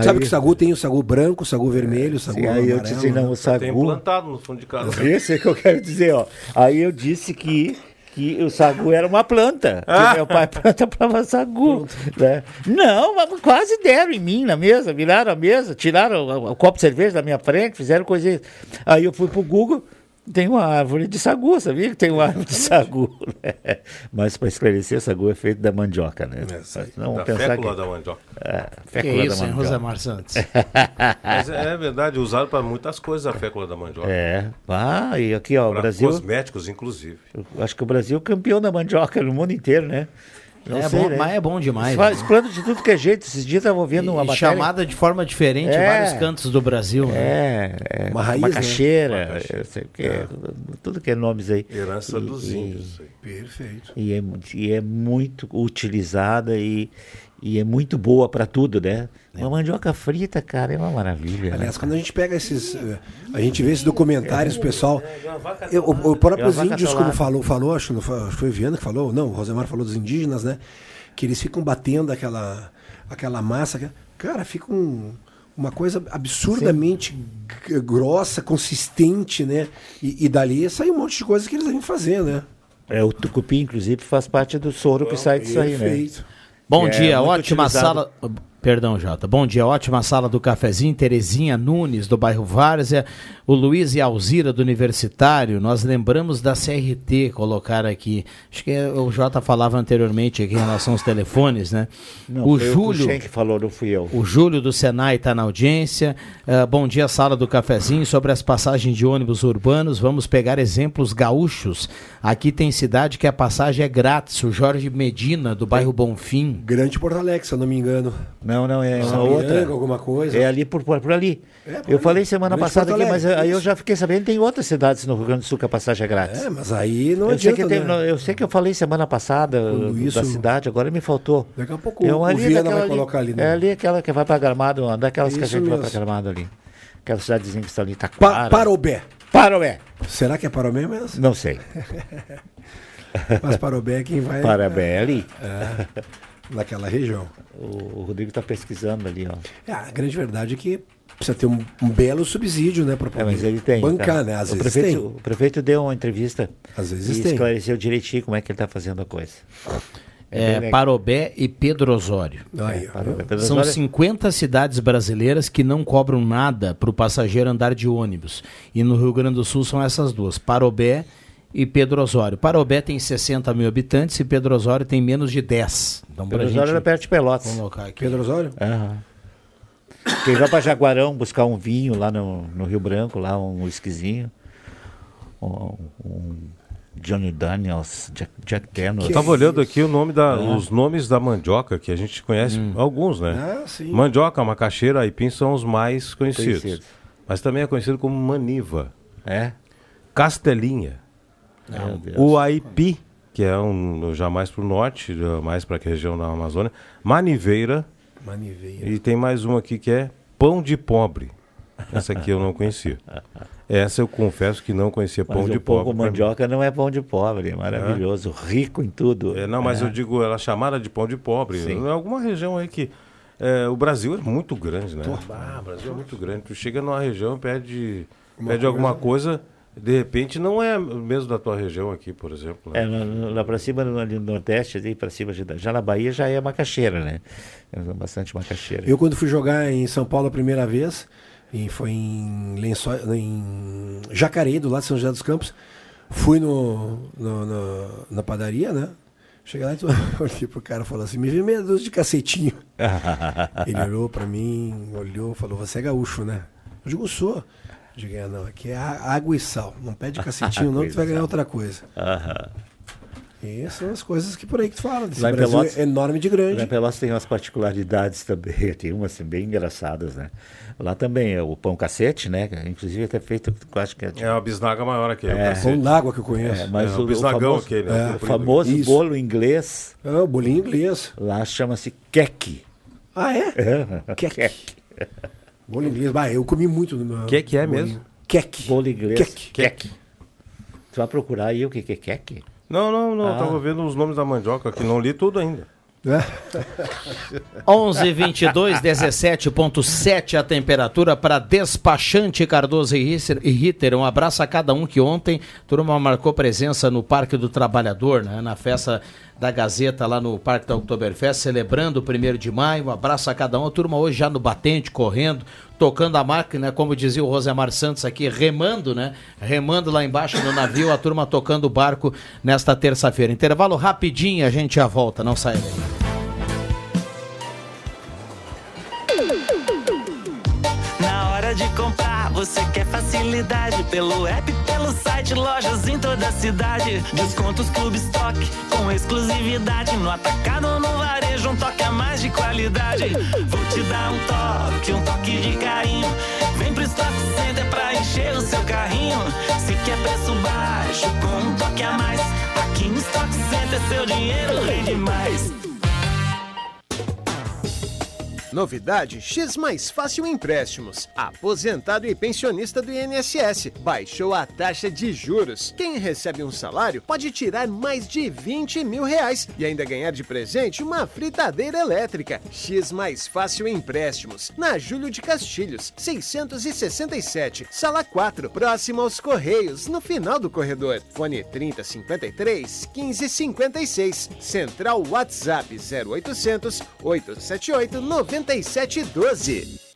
Sabe que o sagu tem o sagu branco, o sagu vermelho, o sagu Sim, aí eu amarelo, disse, não, né? o sagu... Tem plantado no fundo de casa. Esse é que eu quero dizer, ó. Aí eu disse que, que o sagu era uma planta. Que meu pai planta para sagu. Né? Não, mas quase deram em mim na mesa, viraram a mesa, tiraram o, o copo de cerveja da minha frente, fizeram coisa. Aí eu fui pro Google. Tem uma árvore de sagu, sabia que tem uma árvore de sagu? né? Mas para esclarecer, sagu é feito da mandioca, né? Mas não Da fécula que... da mandioca. É, Que fécula isso, da hein, mandioca. Rosemar Santos? Mas é, é verdade, usaram para muitas coisas a fécula da mandioca. É. Ah, e aqui, ó, o Pra Brasil. cosméticos, inclusive. Eu acho que o Brasil é campeão da mandioca no mundo inteiro, né? Não É sei, bom, né? mas é bom demais. Né? de tudo que é jeito. Esses dias eu estava vendo uma E matéria. chamada de forma diferente em É. vários cantos do Brasil. né? É, é Uma raiz, né? macaxeira, eu sei que é, tudo que é nomes aí. Herança E- dos e- índios. Perfeito. E é, e é muito utilizada e, e é muito boa para tudo, né? Uma mandioca frita, cara, é uma maravilha. né? Aliás, quando a gente pega esses. eh, A gente vê esses documentários, pessoal. eu- o, o próprio É vaca índios, como falou, falou, acho que foi, Viana que falou, não, o Rosemar falou dos indígenas, né? Que eles ficam batendo aquela, aquela massa. Cara, fica um- uma coisa absurdamente grossa, consistente, né? E, e dali sai um monte de coisa que eles devem fazer, né? É, o tucupi, inclusive, faz parte do soro que sai disso aí, né? Perfeito. Bom É, dia, ótima utilizado. sala. Perdão, Jota. Bom dia, ótima sala do cafezinho. Terezinha Nunes, do bairro Várzea. O Luiz e a Alzira, do Universitário. Nós lembramos da CRT, colocar aqui. Acho que é- o Jota falava anteriormente aqui em relação aos telefones, né? Não, o Júlio. o que falou, não fui eu. O Júlio do Senai está na audiência. Ah, bom dia, sala do cafezinho. Sobre as passagens de ônibus urbanos, vamos pegar exemplos gaúchos. Aqui tem cidade que a passagem é grátis. O Jorge Medina, do bairro Bonfim. Grande Porto Alegre, se eu não me engano. Não, não, é uma outra. alguma coisa. É ali por, por, por ali. É, por eu ali. falei semana Grande passada aqui, mas Alegre, aí eu isso. já fiquei sabendo tem outras cidades no Rio Grande do Sul que a passagem é grátis. É, mas aí não eu, sei adianta, que tem- né? não, eu sei que eu falei semana passada Quando uh, isso- da cidade, agora me faltou. Daqui a pouco Eu o ali Viana vai colocar ali, né? É ali aquela que vai para Gramado, uma daquelas que a Isso gente vai para Gramado ali. Aquela cidadezinha que está ali, Pa Taquara. Parobé. Parobé. Será que é Parobé mesmo? Não sei. Mas Parobé é quem vai. Parobé é ali. É, naquela região. O, o Rodrigo está pesquisando ali, ó. É, a grande verdade é que precisa ter um, um belo subsídio, né? Para É, mas ele tem. bancar, tá? né? Às o vezes prefeito, tem. O prefeito deu uma entrevista Às vezes e tem. esclareceu direitinho como é que ele está fazendo a coisa. É, legal. Parobé e Pedro Osório. Aí, ó. Parobé. Pedro São Osório- 50 cidades brasileiras que não cobram nada para o passageiro andar de ônibus. E no Rio Grande do Sul são essas duas, Parobé e Pedro Osório. Parobé tem 60 mil habitantes e Pedro Osório tem menos de 10. Então, Pedro Osório gente era perto de Pelotas. colocar aqui. Pedro Osório? Aham. Quem vai para Jaguarão buscar um vinho lá no, no Rio Branco, lá um whiskyzinho, um, um Johnny Daniels, Jack, Jack Daniels. Eu tava olhando aqui o nome da, É. os nomes da mandioca, que a gente conhece alguns, né? Ah, sim. Mandioca, macaxeira, aipim são os mais conhecidos. Conhecidos. Mas também é conhecido como maniva, É? castelinha. O aipi, que é um já mais para o norte, mais para a região da Amazônia, maniveira, Maniveia. e tem mais uma aqui que é pão de pobre. Essa aqui eu não conhecia. Essa eu confesso que não conhecia Mas pão de o pão pobre. com mandioca não é pão de pobre, é maravilhoso, rico em tudo. É, não, mas É. eu digo, ela é chamada de pão de pobre. Sim. Em alguma região aí que. é, o Brasil é muito grande, né? Ah, o Brasil é muito grande. Tu chega numa região, pede, pede alguma coisa, de repente não é mesmo da tua região aqui, por exemplo. né? É, no- lá para cima, no, ali no Nordeste, ali para cima, já na Bahia já é macaxeira, né? É bastante macaxeira. Eu, quando fui jogar em São Paulo a primeira vez, e foi em, Lençóis, em Jacareí, do lado de São José dos Campos, fui no, no- no- na padaria, né? Cheguei lá e tu- olhei pro cara e falou assim: me vê meia dúzia de cacetinho. Ele olhou pra mim, olhou, falou: você é gaúcho, né? Eu digo: sou. Digo: é, não, aqui é água e sal. Não pede cacetinho, não, que tu vai ganhar outra coisa. Aham. E são as coisas que por aí que tu fala. Esse Lá Brasil Pelotas- é enorme de grande. Lá em Pelotas tem umas particularidades também, tem umas assim, bem engraçadas, né? Lá também é o pão cacete, né? Inclusive até feito, acho que é... É uma bisnaga maior aquele. É. o Pão d'água que eu conheço. É, mas É, o, o bisnagão famoso, aquele, é, né? o O famoso Isso. bolo inglês, Ah, o bolinho inglês. lá chama-se queque. Ah, é? Queque. Bolo inglês. Bah, eu comi muito no meu. Que que é bolinho. mesmo? Queque. Bolo inglês. Queque. Queque. Tu vai procurar aí o que que é queque? Não, não, não. Ah. Eu tava vendo os nomes da mandioca aqui, não li tudo ainda. É. 11 22 17.7 a temperatura para despachante Cardoso e Ritter- e. Um abraço a cada um que ontem a turma marcou presença no Parque do Trabalhador, né? na festa da Gazeta lá no Parque da Oktoberfest, celebrando o 1 de maio. Um abraço a cada um. A turma hoje já no batente, correndo, tocando a máquina, como dizia o Rosemar Santos aqui, remando, né? Remando lá embaixo no navio, a turma tocando o barco nesta terça-feira. Intervalo rapidinho, a gente já volta, não sai daí. De comprar, você quer facilidade pelo app, pelo site, lojas em toda a cidade. Descontos Clube Stock com exclusividade no atacado no varejo, um toque a mais de qualidade. Vou te dar um toque, um toque de carinho. Vem pro Stock Center pra encher o seu carrinho. Se quer preço baixo com um toque a mais, aqui no Stock Center seu dinheiro rende mais. Novidade X Mais Fácil Empréstimos. Aposentado e pensionista do INSS baixou a taxa de juros. Quem recebe um salário pode tirar mais de 20 mil reais e ainda ganhar de presente uma fritadeira elétrica. X Mais Fácil Empréstimos. Na Júlio de Castilhos, 667, sala 4, próximo aos Correios, no final do corredor. Fone 3053 1556. Central WhatsApp 0800 878 9712.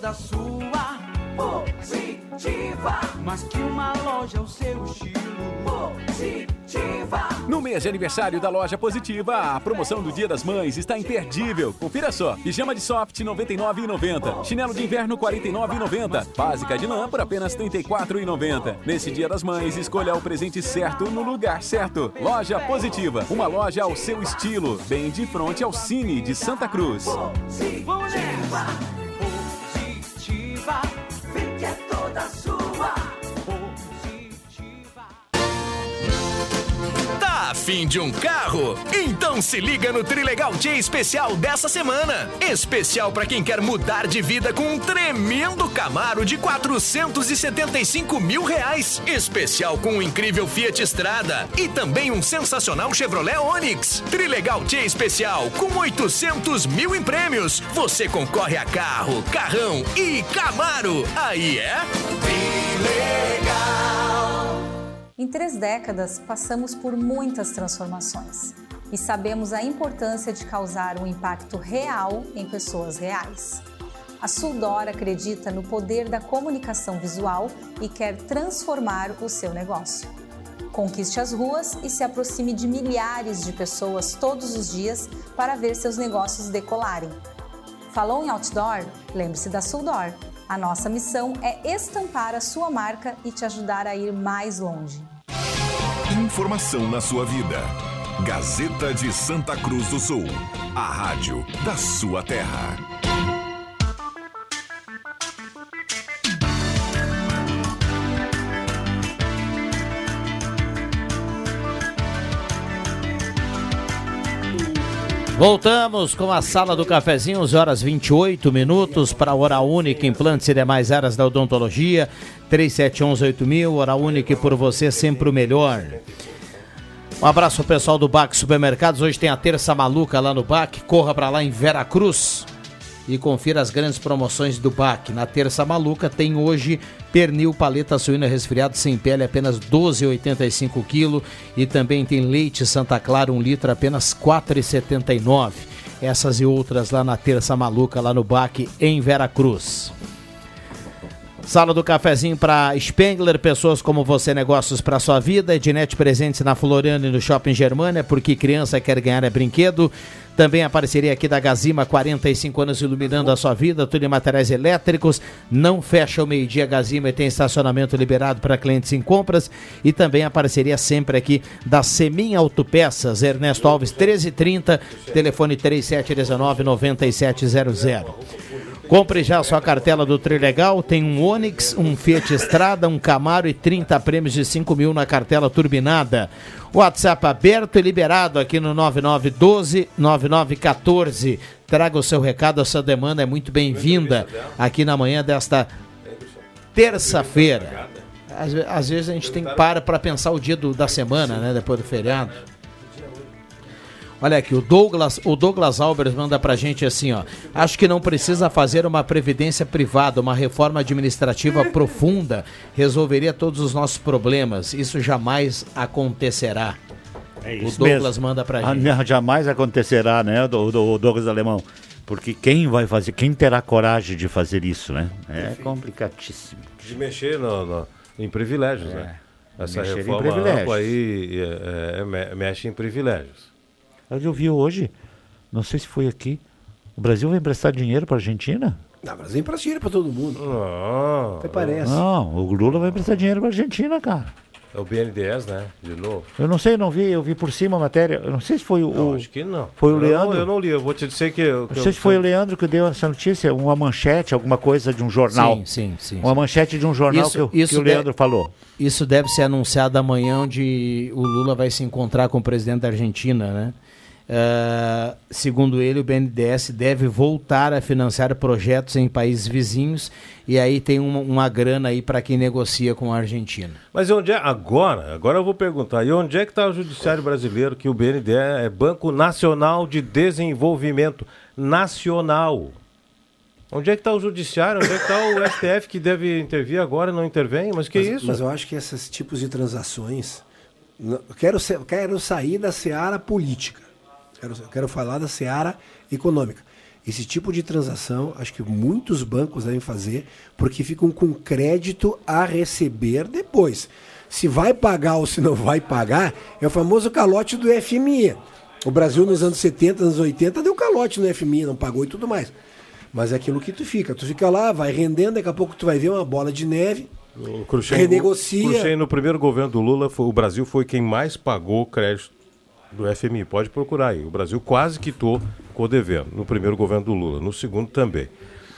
É toda sua, positiva. Mas que uma loja é o seu estilo, positiva. No mês de aniversário da loja Positiva, a promoção do Dia das Mães está imperdível. Confira só: pijama de soft R$ 99,90, chinelo de inverno R$ 49,90, básica de lã por apenas R$ 34,90. Nesse Dia das Mães, escolha o presente certo no lugar certo. Loja Positiva, uma loja ao seu estilo, bem de frente ao Cine de Santa Cruz. Positiva, va 24 Tá afim de um carro? Então se liga no Trilegal Dia Especial dessa semana. Especial para quem quer mudar de vida com um tremendo Camaro de 475 mil reais. Especial com um incrível Fiat Strada e também um sensacional Chevrolet Onix. Trilegal Dia Especial com 800 mil em prêmios. Você concorre a carro, carrão e Camaro. Aí é? Em três décadas, passamos por muitas transformações e sabemos a importância de causar um impacto real em pessoas reais. A Suldor acredita no poder da comunicação visual e quer transformar o seu negócio. Conquiste as ruas e se aproxime de milhares de pessoas todos os dias para ver seus negócios decolarem. Falou em outdoor? Lembre-se da Suldor. A nossa missão é estampar a sua marca e te ajudar a ir mais longe. Informação na sua vida. Gazeta de Santa Cruz do Sul. A rádio da sua terra. Voltamos com a sala do cafezinho, 11 horas 28 minutos para a Hora Única, implantes e demais áreas da odontologia. 37118000, Hora Única por você sempre o melhor. Um abraço ao pessoal do BAC Supermercados. Hoje tem a terça maluca lá no BAC. Corra para lá em Veracruz e confira as grandes promoções do BAC. Na terça maluca tem hoje pernil paleta suína resfriado sem pele apenas 12,85 kg e também tem leite Santa Clara 1 litro apenas 4,79. Essas e outras lá na terça maluca lá no BAC em Veracruz. Sala do cafezinho para Spengler, pessoas como você, negócios para sua vida. Ednet presentes na Floriana e no Shopping Germania, porque criança quer ganhar é brinquedo. Também a parceria aqui da Gazima, 45 anos iluminando a sua vida, tudo em materiais elétricos. Não fecha o meio-dia Gazima e tem estacionamento liberado para clientes em compras. E também a parceria sempre aqui da Semin Autopeças, Ernesto Alves 1330, telefone 3719-9700. Compre já a sua cartela do Trilegal. Tem um Onix, um Fiat Estrada, um Camaro e 30 prêmios de 5 mil na cartela turbinada. WhatsApp aberto e liberado aqui no 9912-9914. Traga o seu recado, a sua demanda é muito bem-vinda aqui na manhã desta terça-feira. Às, ve- às vezes a gente tem para para pensar o dia do- da semana, né? Depois do feriado. Olha aqui, o Douglas, o Douglas Albers manda pra gente assim, ó. Acho que não precisa fazer uma previdência privada, uma reforma administrativa profunda resolveria todos os nossos problemas. Isso jamais acontecerá. É o isso Douglas mesmo. manda pra Ah, gente. não, Jamais acontecerá, né, do Douglas Alemão? Porque quem vai fazer, quem terá coragem de fazer isso, né? É complicadíssimo. De mexer no, no- em privilégios, né? Essa Mexer em reforma privilégios. ampla aí é, é, me- mexe em privilégios. Eu vi hoje, não sei se foi aqui, o Brasil vai emprestar dinheiro para a Argentina? Não, mas empresta dinheiro para todo mundo. Não. Até parece. Não, o Lula vai emprestar dinheiro para a Argentina, cara. É o BNDES, né? De novo. Eu não sei, não vi, eu vi por cima a matéria. Eu não sei se foi o. Não, acho que não. Foi o Eu não- Leandro. eu não li, eu vou te dizer que. eu- que Não sei eu- se foi o Leandro que deu essa notícia, uma manchete, alguma coisa de um jornal. Sim, sim, sim. Uma manchete de um jornal Isso- que, o- isso que o de- Leandro falou. Isso deve ser anunciado amanhã, onde o Lula vai se encontrar com o presidente da Argentina, né? Ah, segundo ele, o BNDES deve voltar a financiar projetos em países vizinhos e aí tem uma, uma grana aí para quem negocia com a Argentina. Mas onde é agora? Agora eu vou perguntar. E onde é que está o judiciário brasileiro que o BNDE é Banco Nacional de Desenvolvimento Nacional? Onde é que está o judiciário? Onde é que está o STF que deve intervir agora e não intervém? Mas que mas, isso? Mas eu acho que esses tipos de transações. Quero, ser- quero sair da seara política. Quero, quero falar da seara econômica. Esse tipo de transação, acho que muitos bancos devem fazer, porque ficam com crédito a receber depois. Se vai pagar ou se não vai pagar, é o famoso calote do FMI. O Brasil nos anos 70, anos 80, deu calote no FMI, não pagou e tudo mais. Mas é aquilo que tu fica. Tu fica lá, vai rendendo, daqui a pouco tu vai ver uma bola de neve, O Cruxem- renegocia. o Cruxem, no primeiro governo do Lula, foi- o Brasil foi quem mais pagou crédito do FMI. Pode procurar aí. O Brasil quase quitou com o devendo no primeiro governo do Lula, no segundo também.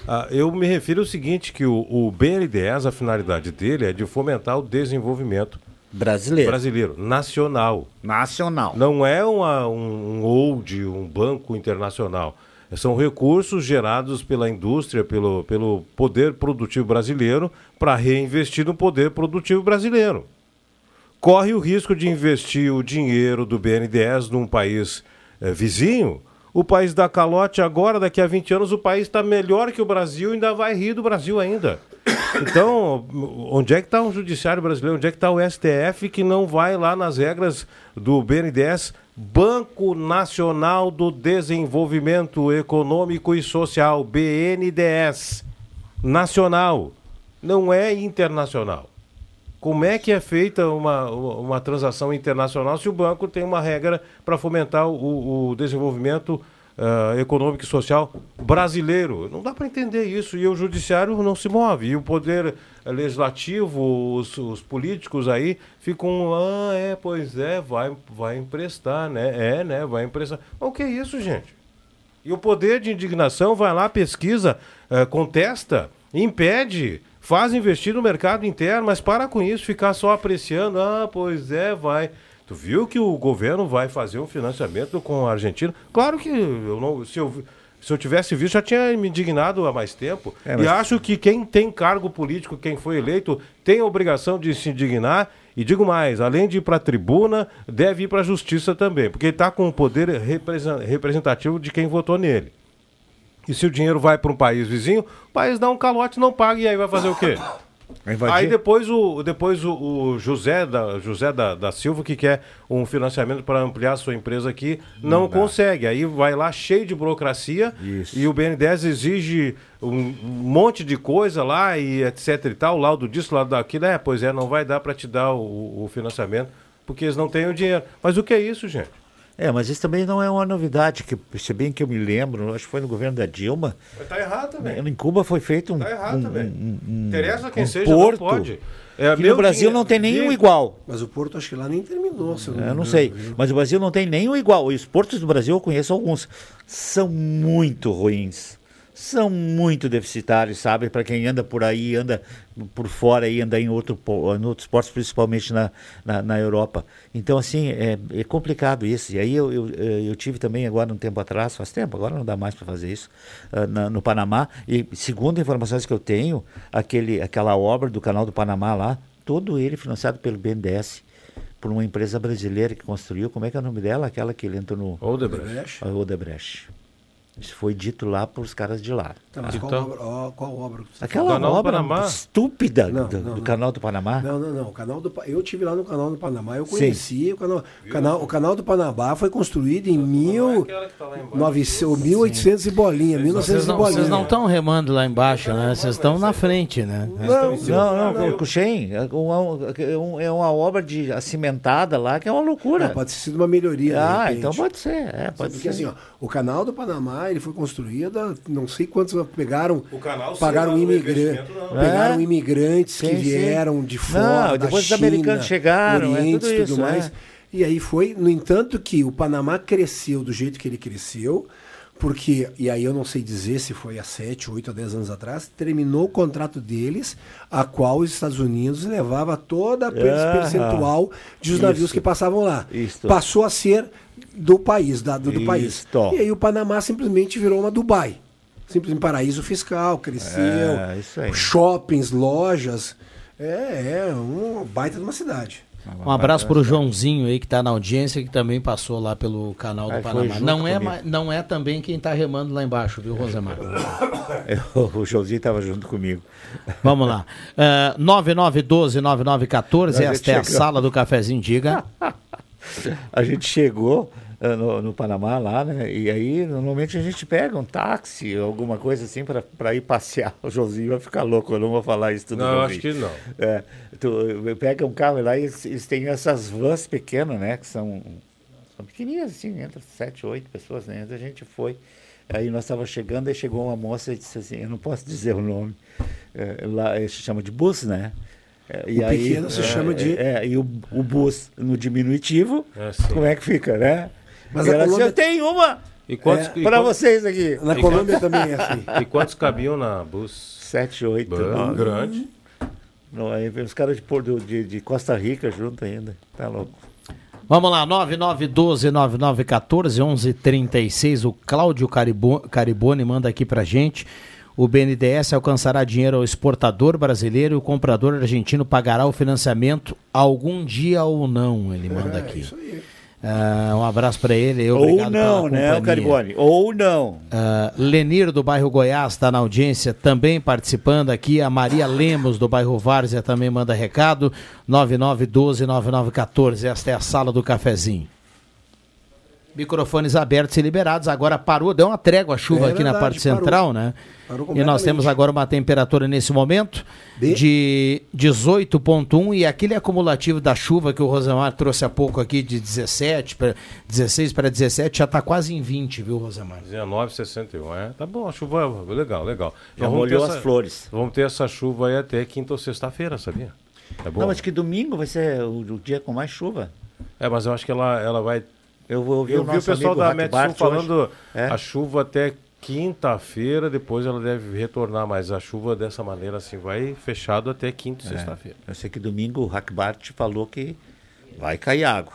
Ah, eu me refiro ao seguinte, que o, o BNDES, a finalidade dele é de fomentar o desenvolvimento brasileiro, brasileiro nacional. Nacional. Não é uma, um, um hold, um banco internacional. São recursos gerados pela indústria, pelo, pelo poder produtivo brasileiro, para reinvestir no poder produtivo brasileiro. Corre o risco de investir o dinheiro do BNDES num país eh, vizinho. O país dá calote agora, daqui a 20 anos, o país está melhor que o Brasil e ainda vai rir do Brasil ainda. Então, onde é que está o judiciário brasileiro? Onde é que está o STF que não vai lá nas regras do BNDES, Banco Nacional do Desenvolvimento Econômico e Social, BNDES, nacional, não é internacional. Como é que é feita uma, uma transação internacional se o banco tem uma regra para fomentar o, o desenvolvimento uh, econômico e social brasileiro? Não dá para entender isso. E o judiciário não se move. E o poder legislativo, os, os políticos aí ficam, ah, é, pois é, vai, vai emprestar, né? É, né? Vai emprestar. O que é isso, gente? E o poder de indignação vai lá, pesquisa, uh, contesta, impede faz investir no mercado interno, mas para com isso, ficar só apreciando, ah, pois é, vai. Tu viu que o governo vai fazer um financiamento com a Argentina? Claro que eu não, se eu se eu tivesse visto, já tinha me indignado há mais tempo. É, mas... E acho que quem tem cargo político, quem foi eleito, tem a obrigação de se indignar. E digo mais, além de ir para a tribuna, deve ir para a justiça também, porque ele está com o poder representativo de quem votou nele. E se o dinheiro vai para um país vizinho, o país dá um calote, não paga, e aí vai fazer o quê? Aí depois o, depois o, o, José, da, José da, da Silva, que quer um financiamento para ampliar sua empresa aqui, não, não consegue. Aí vai lá cheio de burocracia Isso. e o BN10 exige um, monte de coisa lá e etc e tal, laudo disso, laudo daquilo. É, pois é, não vai dar para te dar o, o financiamento porque eles não têm o dinheiro. Mas o que é isso, gente? É, mas isso também não é uma novidade, que se bem que eu me lembro, acho que foi no governo da Dilma. Mas tá errado também. Em Cuba foi feito um. Tá errado um, também. Um, um, Interessa quem um seja, porto, não pode. É, que no Brasil dinheiro, não tem nenhum igual. Mas o Porto acho que lá nem terminou. Se eu não, eu não sei. Mas o Brasil não tem nenhum igual. E os portos do Brasil eu conheço alguns. São muito ruins são muito deficitários, sabe? Para quem anda por aí, anda por fora e anda em, outro, em outros portos, principalmente na, na, na Europa. Então, assim, é, é, complicado isso. E aí eu, eu, eh, eu, tive também agora um tempo atrás, faz tempo, agora não dá mais para fazer isso, uh, na, no Panamá. E segundo informações que eu tenho, aquele, aquela obra do canal do Panamá lá, todo ele financiado pelo BNDES por uma empresa brasileira que construiu, como é que é o nome dela? Aquela que ele entrou no... Odebrecht. Odebrecht. Isso foi dito lá para os caras de lá. Tá, mas então, qual, obra, ó, qual obra? Aquela obra estúpida não, do, não, do, canal do Panamá? Não, não, não. O canal do, eu tive lá no canal do Panamá, eu conheci o canal, canal. O canal do Panamá foi construído em mil, é tá 1800 e bolinha, 1900 e bolinha. Vocês não estão remando lá embaixo, né? Vocês estão na frente, né? Não, não, não, Cuxem, é, é uma obra de cimentada lá que é uma loucura. pode ter sido uma melhoria. Ah, então pode ser. É, pode Porque ser. assim, ó, o canal do Panamá ele foi construído, não sei quantos pegaram, o canal pagaram imigrantes, pegaram é? imigrantes sim, que vieram sim. de fora, não, depois da os americanos chegaram, Oriente, é tudo, tudo mais. É. E aí foi, no entanto, que o Panamá cresceu do jeito que ele cresceu, porque, e aí eu não sei dizer se foi há 7, 8 a 10 anos atrás, terminou o contrato deles, a qual os Estados Unidos levava toda a ah, percentual de os navios que passavam lá. Isso. Passou a ser do país, da, do, do país. E aí o Panamá simplesmente virou uma Dubai. Simplesmente paraíso fiscal, cresceu. É, shoppings, lojas. É, é um baita de uma cidade. Um abraço para o Joãozinho aí que está na audiência, que também passou lá pelo canal do Panamá. Não é, não é também quem está remando lá embaixo, viu, Rosemar? o Joãozinho estava junto comigo. Vamos lá. Uh, 9912-9914, esta é a sala do cafezinho, diga. a gente chegou uh, no, no, Panamá lá, né? E aí normalmente a gente pega um táxi, alguma coisa assim para ir passear. O Joãozinho vai ficar louco, eu não vou falar isso tudo. Não, acho que não. É, tu pega um carro lá e eles, eles têm essas vans pequenas, né? Que são, são pequenininhas assim, entra sete, oito pessoas, né? A gente foi. Aí nós estávamos chegando, aí chegou uma moça e disse assim, eu não posso dizer o nome. É, lá se chama de bus, né? É, e o aí, pequeno se é, chama de. É, é, e o, o bus no diminutivo, é, como é que fica, né? Mas a Colômbia... eu tenho uma e quantos, é, para vocês aqui. Na Colômbia também é assim. E quantos cabiam na bus? Sete, oito. Bom, grande. Não, aí vem os caras de, de, de Costa Rica junto ainda. Tá louco. Vamos lá, 9912-9914, 1136. O Cláudio Caribone manda aqui pra gente o BNDES alcançará dinheiro ao exportador brasileiro e o comprador argentino pagará o financiamento algum dia ou não, ele manda é, aqui. Isso aí. Uh, um abraço para ele. Ou não, né, o Caribone? Ou não. Uh, Lenir, do bairro Goiás, está na audiência, também participando aqui. A Maria Lemos, do bairro Várzea, também manda recado. 9912-9914. Esta é a sala do cafezinho. Microfones abertos e liberados. Agora parou, deu uma trégua a chuva É aqui na verdade, parte central, parou. né? Parou e nós temos agora uma temperatura nesse momento de 18,1 e aquele acumulativo da chuva que o Rosemar trouxe há pouco aqui de 17 para 16 para 17 já está quase em 20, viu, Rosemar? 19,61. É, tá bom, a chuva é legal, legal. Já vamos molhou as flores. Vamos ter essa chuva aí até quinta ou sexta-feira, sabia? É bom. Não, acho que domingo vai ser o, o dia com mais chuva. É, mas eu acho que ela, ela vai. Eu vou ouvir eu o vi o pessoal amigo da Metsul falando. É. a chuva até quinta-feira, depois ela deve retornar, mas a chuva dessa maneira assim vai fechado até quinta e É. sexta-feira. Eu sei que domingo o Hackbart falou que vai cair água.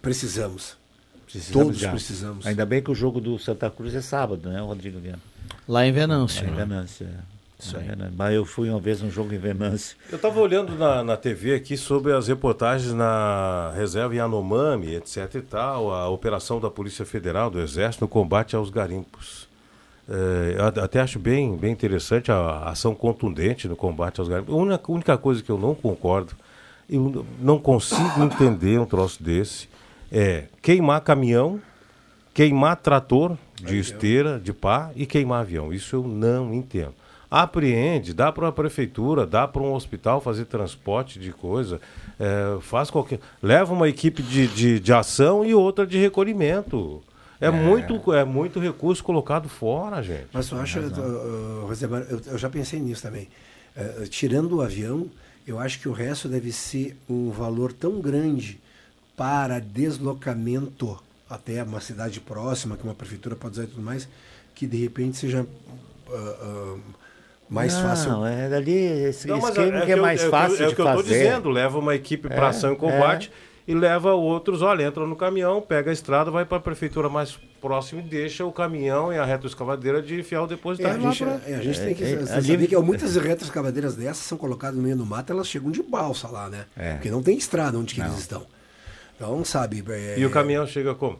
Precisamos. Precisamos Todos já. precisamos. Ainda bem que o jogo do Santa Cruz é sábado, né, Rodrigo Viana? Lá em Venâncio. Lá em? Venâncio, é. Isso aí. Venâncio. Mas eu fui uma vez num jogo em Venâncio. Eu estava olhando na, na TV aqui sobre as reportagens na reserva Yanomami, etc e tal, a operação da Polícia Federal, do Exército, no combate aos garimpos. É, eu até acho bem, bem interessante a, ação contundente no combate aos garimpos. A única, única coisa que eu não concordo, eu não consigo entender um troço desse, é queimar caminhão, queimar trator de esteira, de pá e queimar avião. Isso eu não entendo. Apreende, dá para a prefeitura, dá para um hospital fazer transporte de coisa, é, faz qualquer. Leva uma equipe de, de, de ação e outra de recolhimento. É, muito é muito recurso colocado fora, gente. Mas tu acha, uh, uh, Rosemar, eu, eu já pensei nisso também. Uh, tirando o avião, eu acho que o resto deve ser um valor tão grande para deslocamento até uma cidade próxima, que uma prefeitura pode usar e tudo mais, que de repente seja uh, uh, mais não, fácil. é dali, esse Não, mas esquema que é eu- mais é o fácil é o de que eu fazer. estou dizendo. Leva uma equipe para É, ação e é. combate e leva outros. Olha, entra no caminhão, pega a estrada, vai para a prefeitura mais próxima e deixa o caminhão e a retroescavadeira de enfiar o É, a lá gente, pra- a gente tem que é, sa- ali- que muitas retas cavadeiras dessas são colocadas no meio do mato, elas chegam de balsa lá, né? É. Porque não tem estrada onde que eles estão. Então, sabe. é- E o caminhão chega como?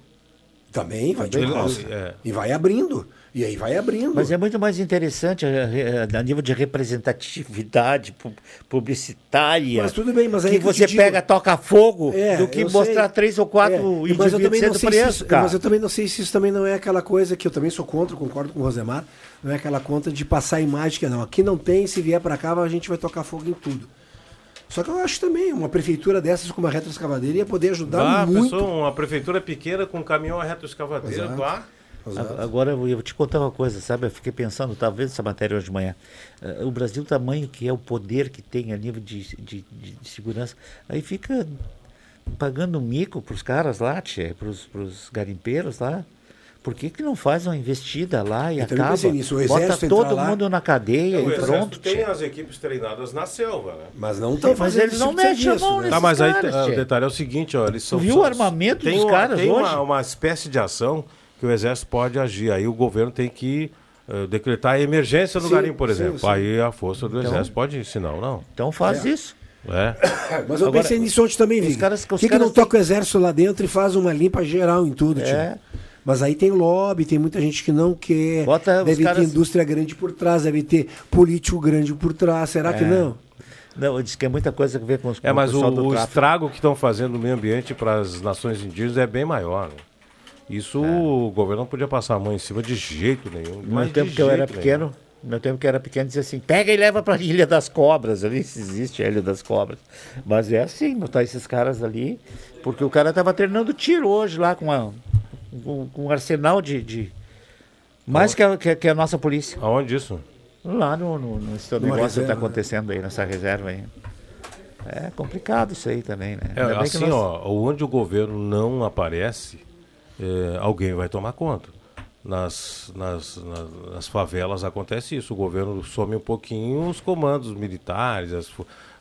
Também vai de balsa. é. E vai abrindo. E aí vai abrindo. Mas é muito mais interessante eh, eh, a, nível de representatividade pu- publicitária. Mas tudo bem, mas aí que que eu você pega, toca fogo, É, do que mostrar sei. três ou quatro É, mas eu indivíduos também não sendo se presos, isso, cara. Mas eu também não sei se isso também não é aquela coisa que eu também sou contra, concordo com o Rosemar, não é aquela conta de passar a imagem que não. Aqui não tem, se vier para cá a gente vai tocar fogo em tudo. Só que eu acho também, uma prefeitura dessas com uma retroescavadeira ia poder ajudar Dá, muito. pessoa, uma prefeitura pequena com um caminhão a retroescavadeira, Exato. Agora eu vou te contar uma coisa, sabe? Eu fiquei pensando, talvez essa matéria hoje de manhã. Eh, o Brasil, o tamanho que é o poder que tem a nível de, de, de- de segurança, aí fica pagando mico para os caras lá, para os garimpeiros lá. Por que, que não faz uma investida lá e Eu acaba? nisso, o Bota todo lá- mundo na cadeia o e pronto. tem tchê. as equipes treinadas na selva, né? Mas não Sim, mas eles não mexem a mão Tá, nesses mas aí caras, ah, o tchê. detalhe é o seguinte, ó, eles são viu são- o armamento tem dos uma- caras tem hoje? Uma, uma espécie de ação que o exército pode agir. Aí o governo tem que eh, decretar emergência no Sim, garimpo, por sim, exemplo. sim. Aí a força do Então- exército pode ir, senão não. Então faz É. isso. É. Mas eu Agora, pensei nisso ontem também, os Vig. caras- Por que, que caras não toca o exército lá dentro e faz uma limpa geral em tudo, tio? É. Mas aí tem lobby, tem muita gente que não quer. Bota deve caras- ter indústria grande por trás, deve ter político grande por trás. Será que É. não? Não, diz que é muita coisa a ver com os É, mas o, o estrago que estão fazendo no meio ambiente para as nações indígenas é bem maior. né? Isso É. o governo não podia passar a mão em cima de jeito nenhum. No mas meu tempo que eu era pequeno, no meu tempo que eu era pequeno, dizia assim, pega e leva para a Ilha das Cobras, ali se existe a Ilha das Cobras. Mas é assim, botar esses caras ali, porque o cara estava treinando tiro hoje lá com, a, com, com um arsenal de... de- mais que a, que, que a nossa polícia. Aonde isso? Lá no, no, no negócio que está acontecendo aí, nessa reserva aí. É complicado isso aí também, né? É, assim, nós- ó, onde o governo não aparece, é, alguém vai tomar conta. Nas, nas, nas, nas favelas acontece isso. O governo some um pouquinho, os comandos militares, as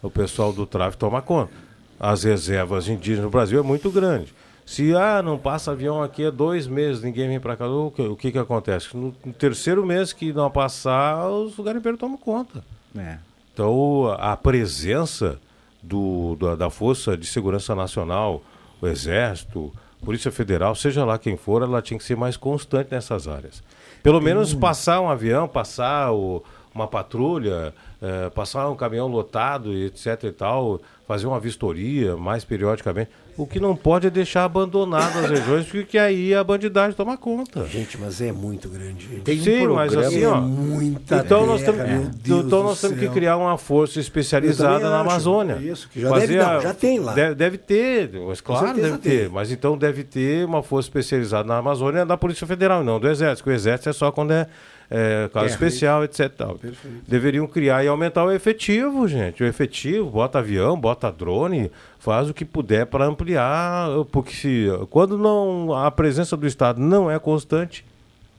o pessoal do tráfico toma conta. As reservas indígenas no Brasil é muito grande. Se ah, não passa avião aqui há dois meses, ninguém vem para cá, o que, o que, que acontece? No, no terceiro mês que não passar, os garimpeiros tomam conta. É. Então, a presença do, da, da Força de Segurança Nacional, o Exército, Polícia Federal, seja lá quem for, ela tinha que ser mais constante nessas áreas. Pelo menos passar um avião, passar o- uma patrulha, é, passar um caminhão lotado etc e tal, fazer uma vistoria mais periodicamente. O que não pode é deixar abandonado as regiões, porque aí a bandidagem toma conta. Gente, mas é muito grande. Tem Sim, mas assim, ó. É muita então nós terra, temos, meu Deus então do nós temos que céu. criar uma força especializada na acho, Amazônia. isso, que já deve- não, já tem lá. Deve, deve ter, mas claro, deve ter. tem. Mas então deve ter uma força especializada na Amazônia da Polícia Federal, não do Exército. porque O Exército é só quando é, é caso Perfeito. especial, etc. Perfeito. Deveriam criar e aumentar o efetivo, gente. O efetivo, bota avião, bota drone, faz o que puder para ampliar, porque se, quando não a presença do Estado não é constante,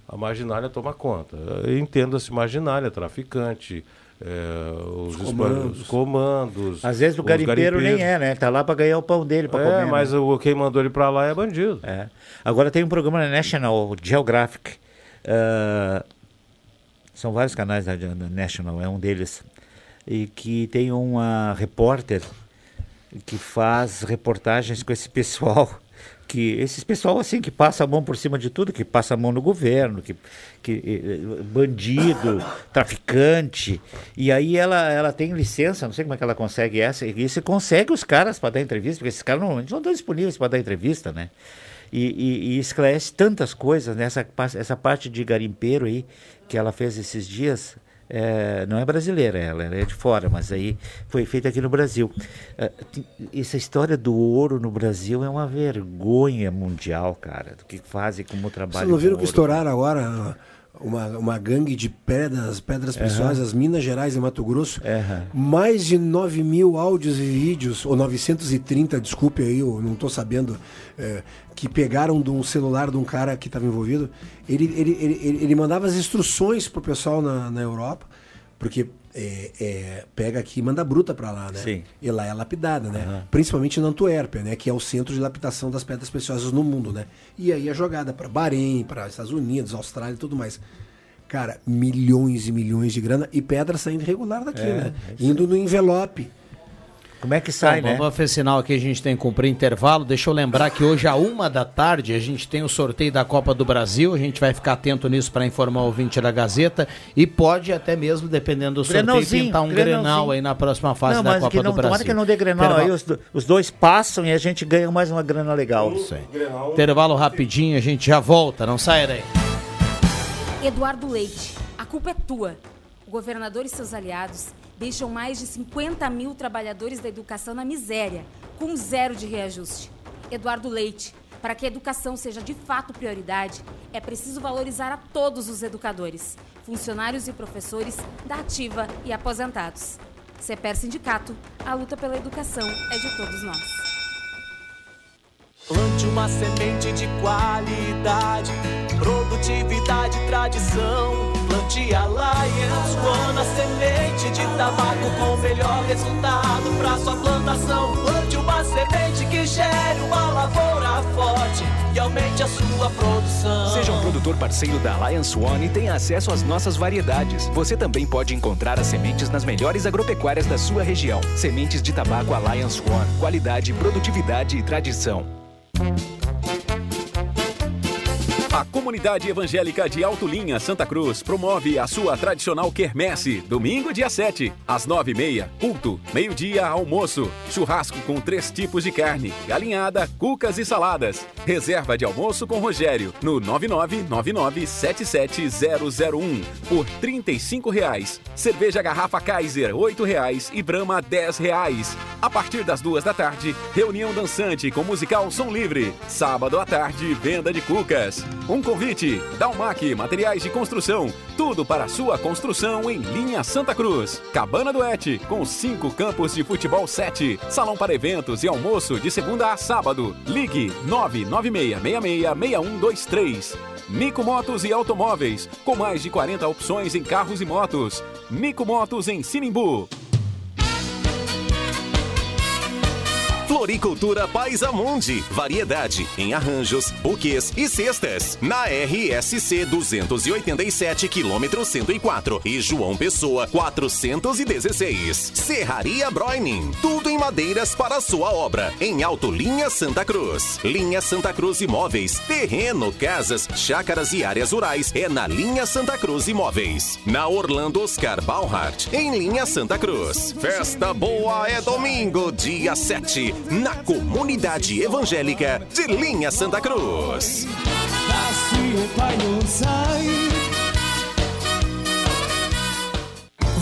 a marginália toma conta. Entenda-se marginália, traficante, é, os, Os comandos. os comandos. Às vezes o garimpeiro nem é, né? Tá lá pra ganhar o pão dele, pra É, comer. mas né? o, quem mandou ele pra lá é bandido. É. Agora tem um programa na National Geographic. ah, são vários canais da, National, é um deles. E que tem uma repórter que faz reportagens com esse pessoal. Que esses pessoal assim que passa a mão por cima de tudo, que passa a mão no governo, que, que eh, bandido, traficante. E aí ela, ela tem licença, não sei como é que ela consegue essa, e você consegue os caras para dar entrevista, porque esses caras não, não estão disponíveis para dar entrevista, né? E, e- e esclarece tantas coisas nessa essa parte de garimpeiro aí que ela fez esses dias. é, não é brasileira ela, ela é de fora, mas aí foi feita aqui no Brasil. É, essa história do ouro no Brasil é uma vergonha mundial, cara, do que fazem como trabalho. Vocês não viram com que ouro. estouraram agora uma, uma gangue de pedras, pedras preciosas, as Minas Gerais e Mato Grosso? Aham. Mais de 9 mil áudios e vídeos, ou 930, desculpe aí, eu não estou sabendo, é, que pegaram de um celular de um cara que estava envolvido. Ele, ele, ele, ele, ele mandava as instruções pro pessoal na, na Europa, porque é, é, pega aqui e manda bruta para lá, né? Sim. E lá é lapidada, né? Principalmente na Antuérpia, né? Que é o centro de lapidação das pedras preciosas no mundo, né? E aí é jogada para Bahrein, para Estados Unidos, Austrália e tudo mais. Cara, milhões e milhões de grana e pedra saindo regular daqui, É, né? é Indo no envelope. Como é que sai, Bom, né? Vamos ver sinal aqui, a gente tem que cumprir intervalo. Deixa eu lembrar que hoje, à uma da tarde, a gente tem o sorteio da Copa do Brasil. A gente vai ficar atento nisso para informar o ouvinte da Gazeta. E pode até mesmo, dependendo do sorteio, pintar um. Grenal aí na próxima fase não, da Copa não, do Brasil. Tomara que não dê Grenal aí, os, os dois passam e a gente ganha mais uma grana legal. Isso aí. Intervalo rapidinho, a gente já volta. Não sai daí. Eduardo Leite, a culpa é tua. O governador e seus aliados deixam mais de 50 mil trabalhadores da educação na miséria, com zero de reajuste. Eduardo Leite, para que a educação seja de fato prioridade, é preciso valorizar a todos os educadores, funcionários e professores da ativa e aposentados. CEPER Sindicato, a luta pela educação é de todos nós. Plante uma semente de qualidade, produtividade e tradição. Plante Alliance One, a semente de tabaco com melhor resultado para sua plantação. Plante uma semente que gere uma lavoura forte e aumente a sua produção. Seja um produtor parceiro da Alliance One e tenha acesso às nossas variedades. Você também pode encontrar as sementes nas melhores agropecuárias da sua região. Sementes de tabaco Alliance One. Qualidade, produtividade e tradição. thank you A comunidade evangélica de Alto Linha Santa Cruz promove a sua tradicional quermesse, domingo, dia 7, às 9h30, culto, meio-dia, almoço, churrasco com três tipos de carne, galinhada, cucas e saladas. Reserva de almoço com Rogério, no 999977001, por 35 reais. Cerveja garrafa Kaiser, 8 reais e Brahma, 10 reais. A partir das duas da tarde, reunião dançante com musical Som Livre. Sábado à tarde, venda de cucas. Um convite, Dalmac Materiais de Construção. Tudo para sua construção em linha Santa Cruz. Cabana do Et, com cinco campos de futebol 7. Salão para eventos e almoço de segunda a sábado. Ligue 996666123. Mico Motos e Automóveis, com mais de 40 opções em carros e motos. Mico Motos em Sinimbu. Floricultura Paisamundi. Variedade em arranjos, buquês e cestas. Na RSC 287, quilômetro 104. E João Pessoa 416. Serraria Broining. Tudo em madeiras para sua obra. Em Alto Linha Santa Cruz. Linha Santa Cruz Imóveis. Terreno, casas, chácaras e áreas rurais. É na Linha Santa Cruz Imóveis. Na Orlando Oscar Balhart. Em Linha Santa Cruz. Festa boa é domingo, dia 7. Na comunidade evangélica de Linha Santa Cruz.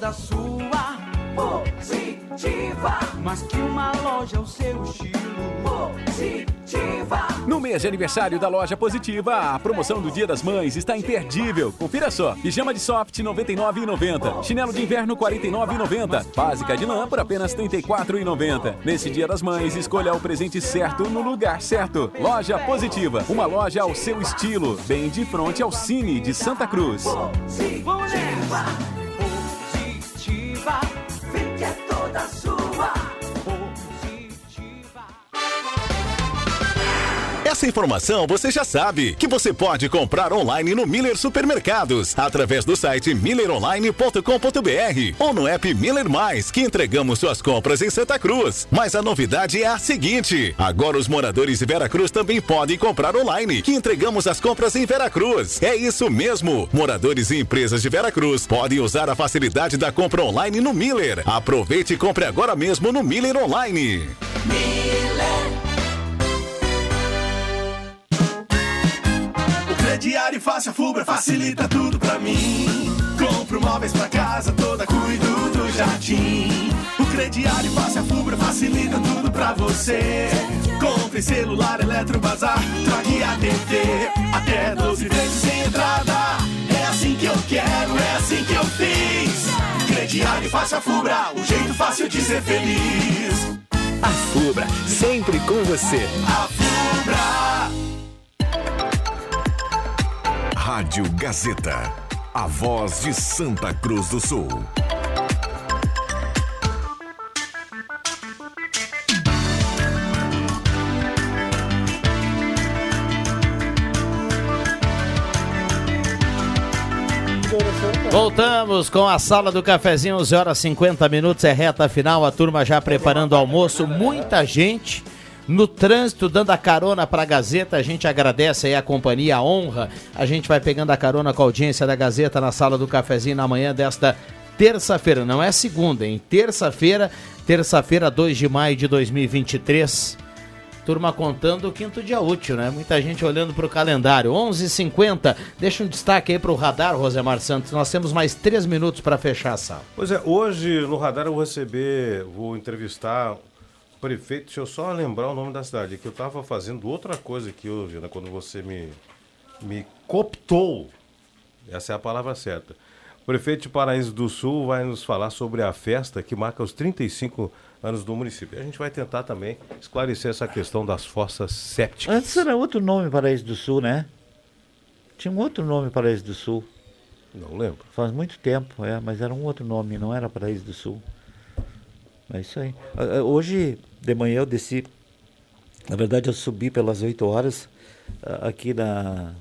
é toda sua, positiva. Mas que uma loja é o seu estilo, positiva. No mês de aniversário da loja Positiva, a promoção do Dia das Mães está imperdível. Confira só: pijama de soft R$ 99,90, chinelo de inverno R$ 49,90, básica de lã por apenas R$ 34,90. Nesse Dia das Mães, escolha o presente certo no lugar certo. Loja Positiva, uma loja ao seu estilo, bem de frente ao Cine de Santa Cruz. Positiva, positiva, Essa informação você já sabe, que você pode comprar online no Miller Supermercados, através do site milleronline.com.br ou no app Miller Mais, que entregamos suas compras em Santa Cruz. Mas a novidade é a seguinte: agora os moradores de Veracruz também podem comprar online, que entregamos as compras em Veracruz. É isso mesmo! Moradores e empresas de Veracruz podem usar a facilidade da compra online no Miller. Aproveite e compre agora mesmo no Miller Online. O crediário fácil, a Fubra facilita tudo pra mim. Compro móveis pra casa toda, cuido do jardim. O crediário fácil, a Fubra facilita tudo pra você. Compre celular, eletrobazar, troque a TV. Até 12 vezes sem entrada. É assim que eu quero, é assim que eu fiz. Crediário fácil, a Fubra, o jeito fácil de ser feliz. A Fubra, sempre com você. A Fubra. Rádio Gazeta. A voz de Santa Cruz do Sul. Voltamos com a sala do cafezinho, 11 horas 50 minutos, é reta final, a turma já preparando o almoço, muita gente no trânsito dando a carona para a Gazeta, a gente agradece aí a companhia, a honra, a gente vai pegando a carona com a audiência da Gazeta na sala do cafezinho na manhã desta terça-feira, não é segunda, hein? Terça-feira, terça-feira, 2 de maio de 2023. Turma contando o quinto dia útil, né? Muita gente olhando para o calendário. 11:50. h 50 Deixa um destaque aí para o radar, Rosemar Santos. Nós temos mais três minutos para fechar a sala. Pois é, hoje no radar eu vou receber, vou entrevistar prefeito. Deixa eu só lembrar o nome da cidade, que eu estava fazendo outra coisa aqui hoje, né, quando você me, me cooptou. Essa é a palavra certa. O prefeito de Paraíso do Sul vai nos falar sobre a festa que marca os 35 anos do município. A gente vai tentar também esclarecer essa questão das fossas sépticas. Antes era outro nome Paraíso do Sul, né? Tinha um outro nome Paraíso do Sul. Não lembro. Faz muito tempo, é, mas era um outro nome, não era Paraíso do Sul. É isso aí. Ah, ah, Hoje de manhã eu desci. Na verdade eu subi pelas 8 horas ah, aqui na,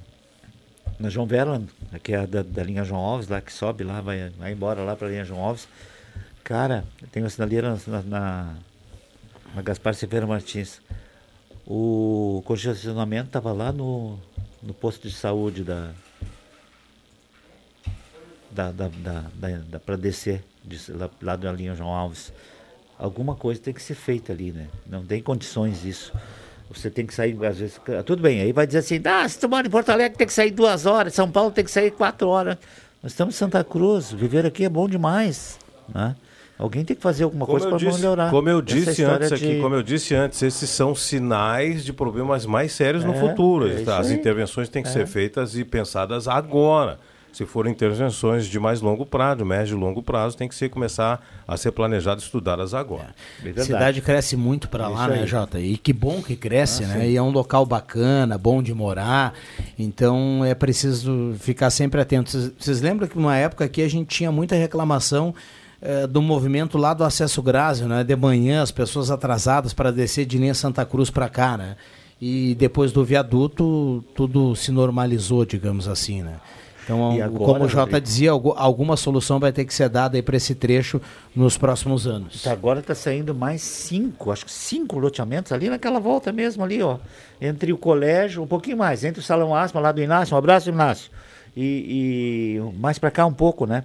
na João Verland, que é da, da linha João Alves, lá que sobe lá, vai, vai embora lá para a linha João Alves. Cara, tem uma sinaleira na, na, na Gaspar Silveira Martins. O congestionamento estava lá no, no posto de saúde da. da, da, da, da, da para descer, de, lá, lá da linha João Alves. Alguma coisa tem que ser feita ali, né? Não tem condições isso. Você tem que sair, às vezes. Tudo bem, aí vai dizer assim: ah, se tu mora em Porto Alegre tem que sair duas horas, São Paulo tem que sair quatro horas. Nós estamos em Santa Cruz, viver aqui é bom demais. Né? Alguém tem que fazer alguma Como coisa para melhorar. como eu disse antes aqui, de- como eu disse antes, esses são sinais de problemas mais sérios no É, futuro. é As intervenções têm que É. ser feitas e pensadas agora. Se forem intervenções de mais longo prazo, médio e longo prazo, tem que ser, começar a ser planejadas, estudadas agora. A cidade cresce muito para lá, né. Jota? E que bom que cresce, Ah, né? sim. E é um local bacana, bom de morar. Então é preciso ficar sempre atento. Vocês- lembram que numa época aqui a gente tinha muita reclamação eh, do movimento lá do acesso Grásio, né? De manhã, as pessoas atrasadas para descer de linha Santa Cruz para cá, né? E depois do viaduto, tudo se normalizou, digamos assim, né? Então, agora, como o Jota dizia, algu- alguma solução vai ter que ser dada para esse trecho nos próximos anos. Tá, agora está saindo mais cinco, acho que cinco loteamentos ali naquela volta mesmo ali, ó. Entre o colégio, um pouquinho mais, entre o Salão Asma lá do Inácio, um abraço, Inácio. E, e mais para cá um pouco, né?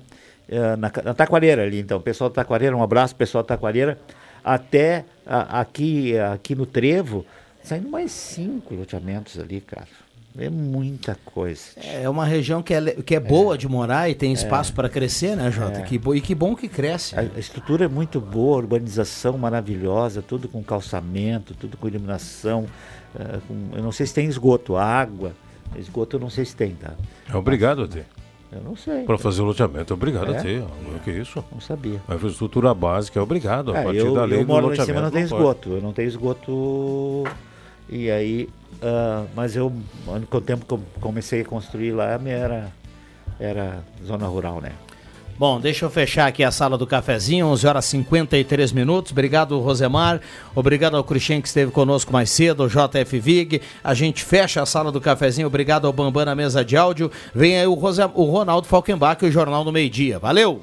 Eh, na, na Taquareira ali, então. Pessoal da Taquareira, um abraço, pessoal da Taquareira. Até a- aqui, aqui no Trevo, saindo mais cinco loteamentos ali, cara. É muita coisa. É uma região que é, que é boa de morar e tem espaço para crescer, né, Jota? É. Que e que bom que cresce. A a estrutura é muito boa, urbanização maravilhosa, tudo com calçamento, tudo com iluminação. eh, com- eu não sei se tem esgoto, água. Esgoto eu não sei se tem, tá? É obrigado a ter. Eu não sei. Para fazer o loteamento, é obrigado É? a ter. O que é isso? Não sabia. A infraestrutura básica é obrigado. A É, partir eu, da lei eu do moro lá em loteamento. cima, não tem pode. esgoto. Eu não tenho esgoto. E aí, ah, mas eu, com o tempo que eu comecei a construir lá, era, era zona rural, né? Bom, deixa eu fechar aqui a sala do cafezinho, 11 horas e 53 minutos. Obrigado, Rosemar. Obrigado ao Cristian que esteve conosco mais cedo, ao JF Vig. A gente fecha a sala do cafezinho. Obrigado ao Bambam na mesa de áudio. Vem aí o, Rose... o Ronaldo Falkenbach e o Jornal do Meio Dia. Valeu!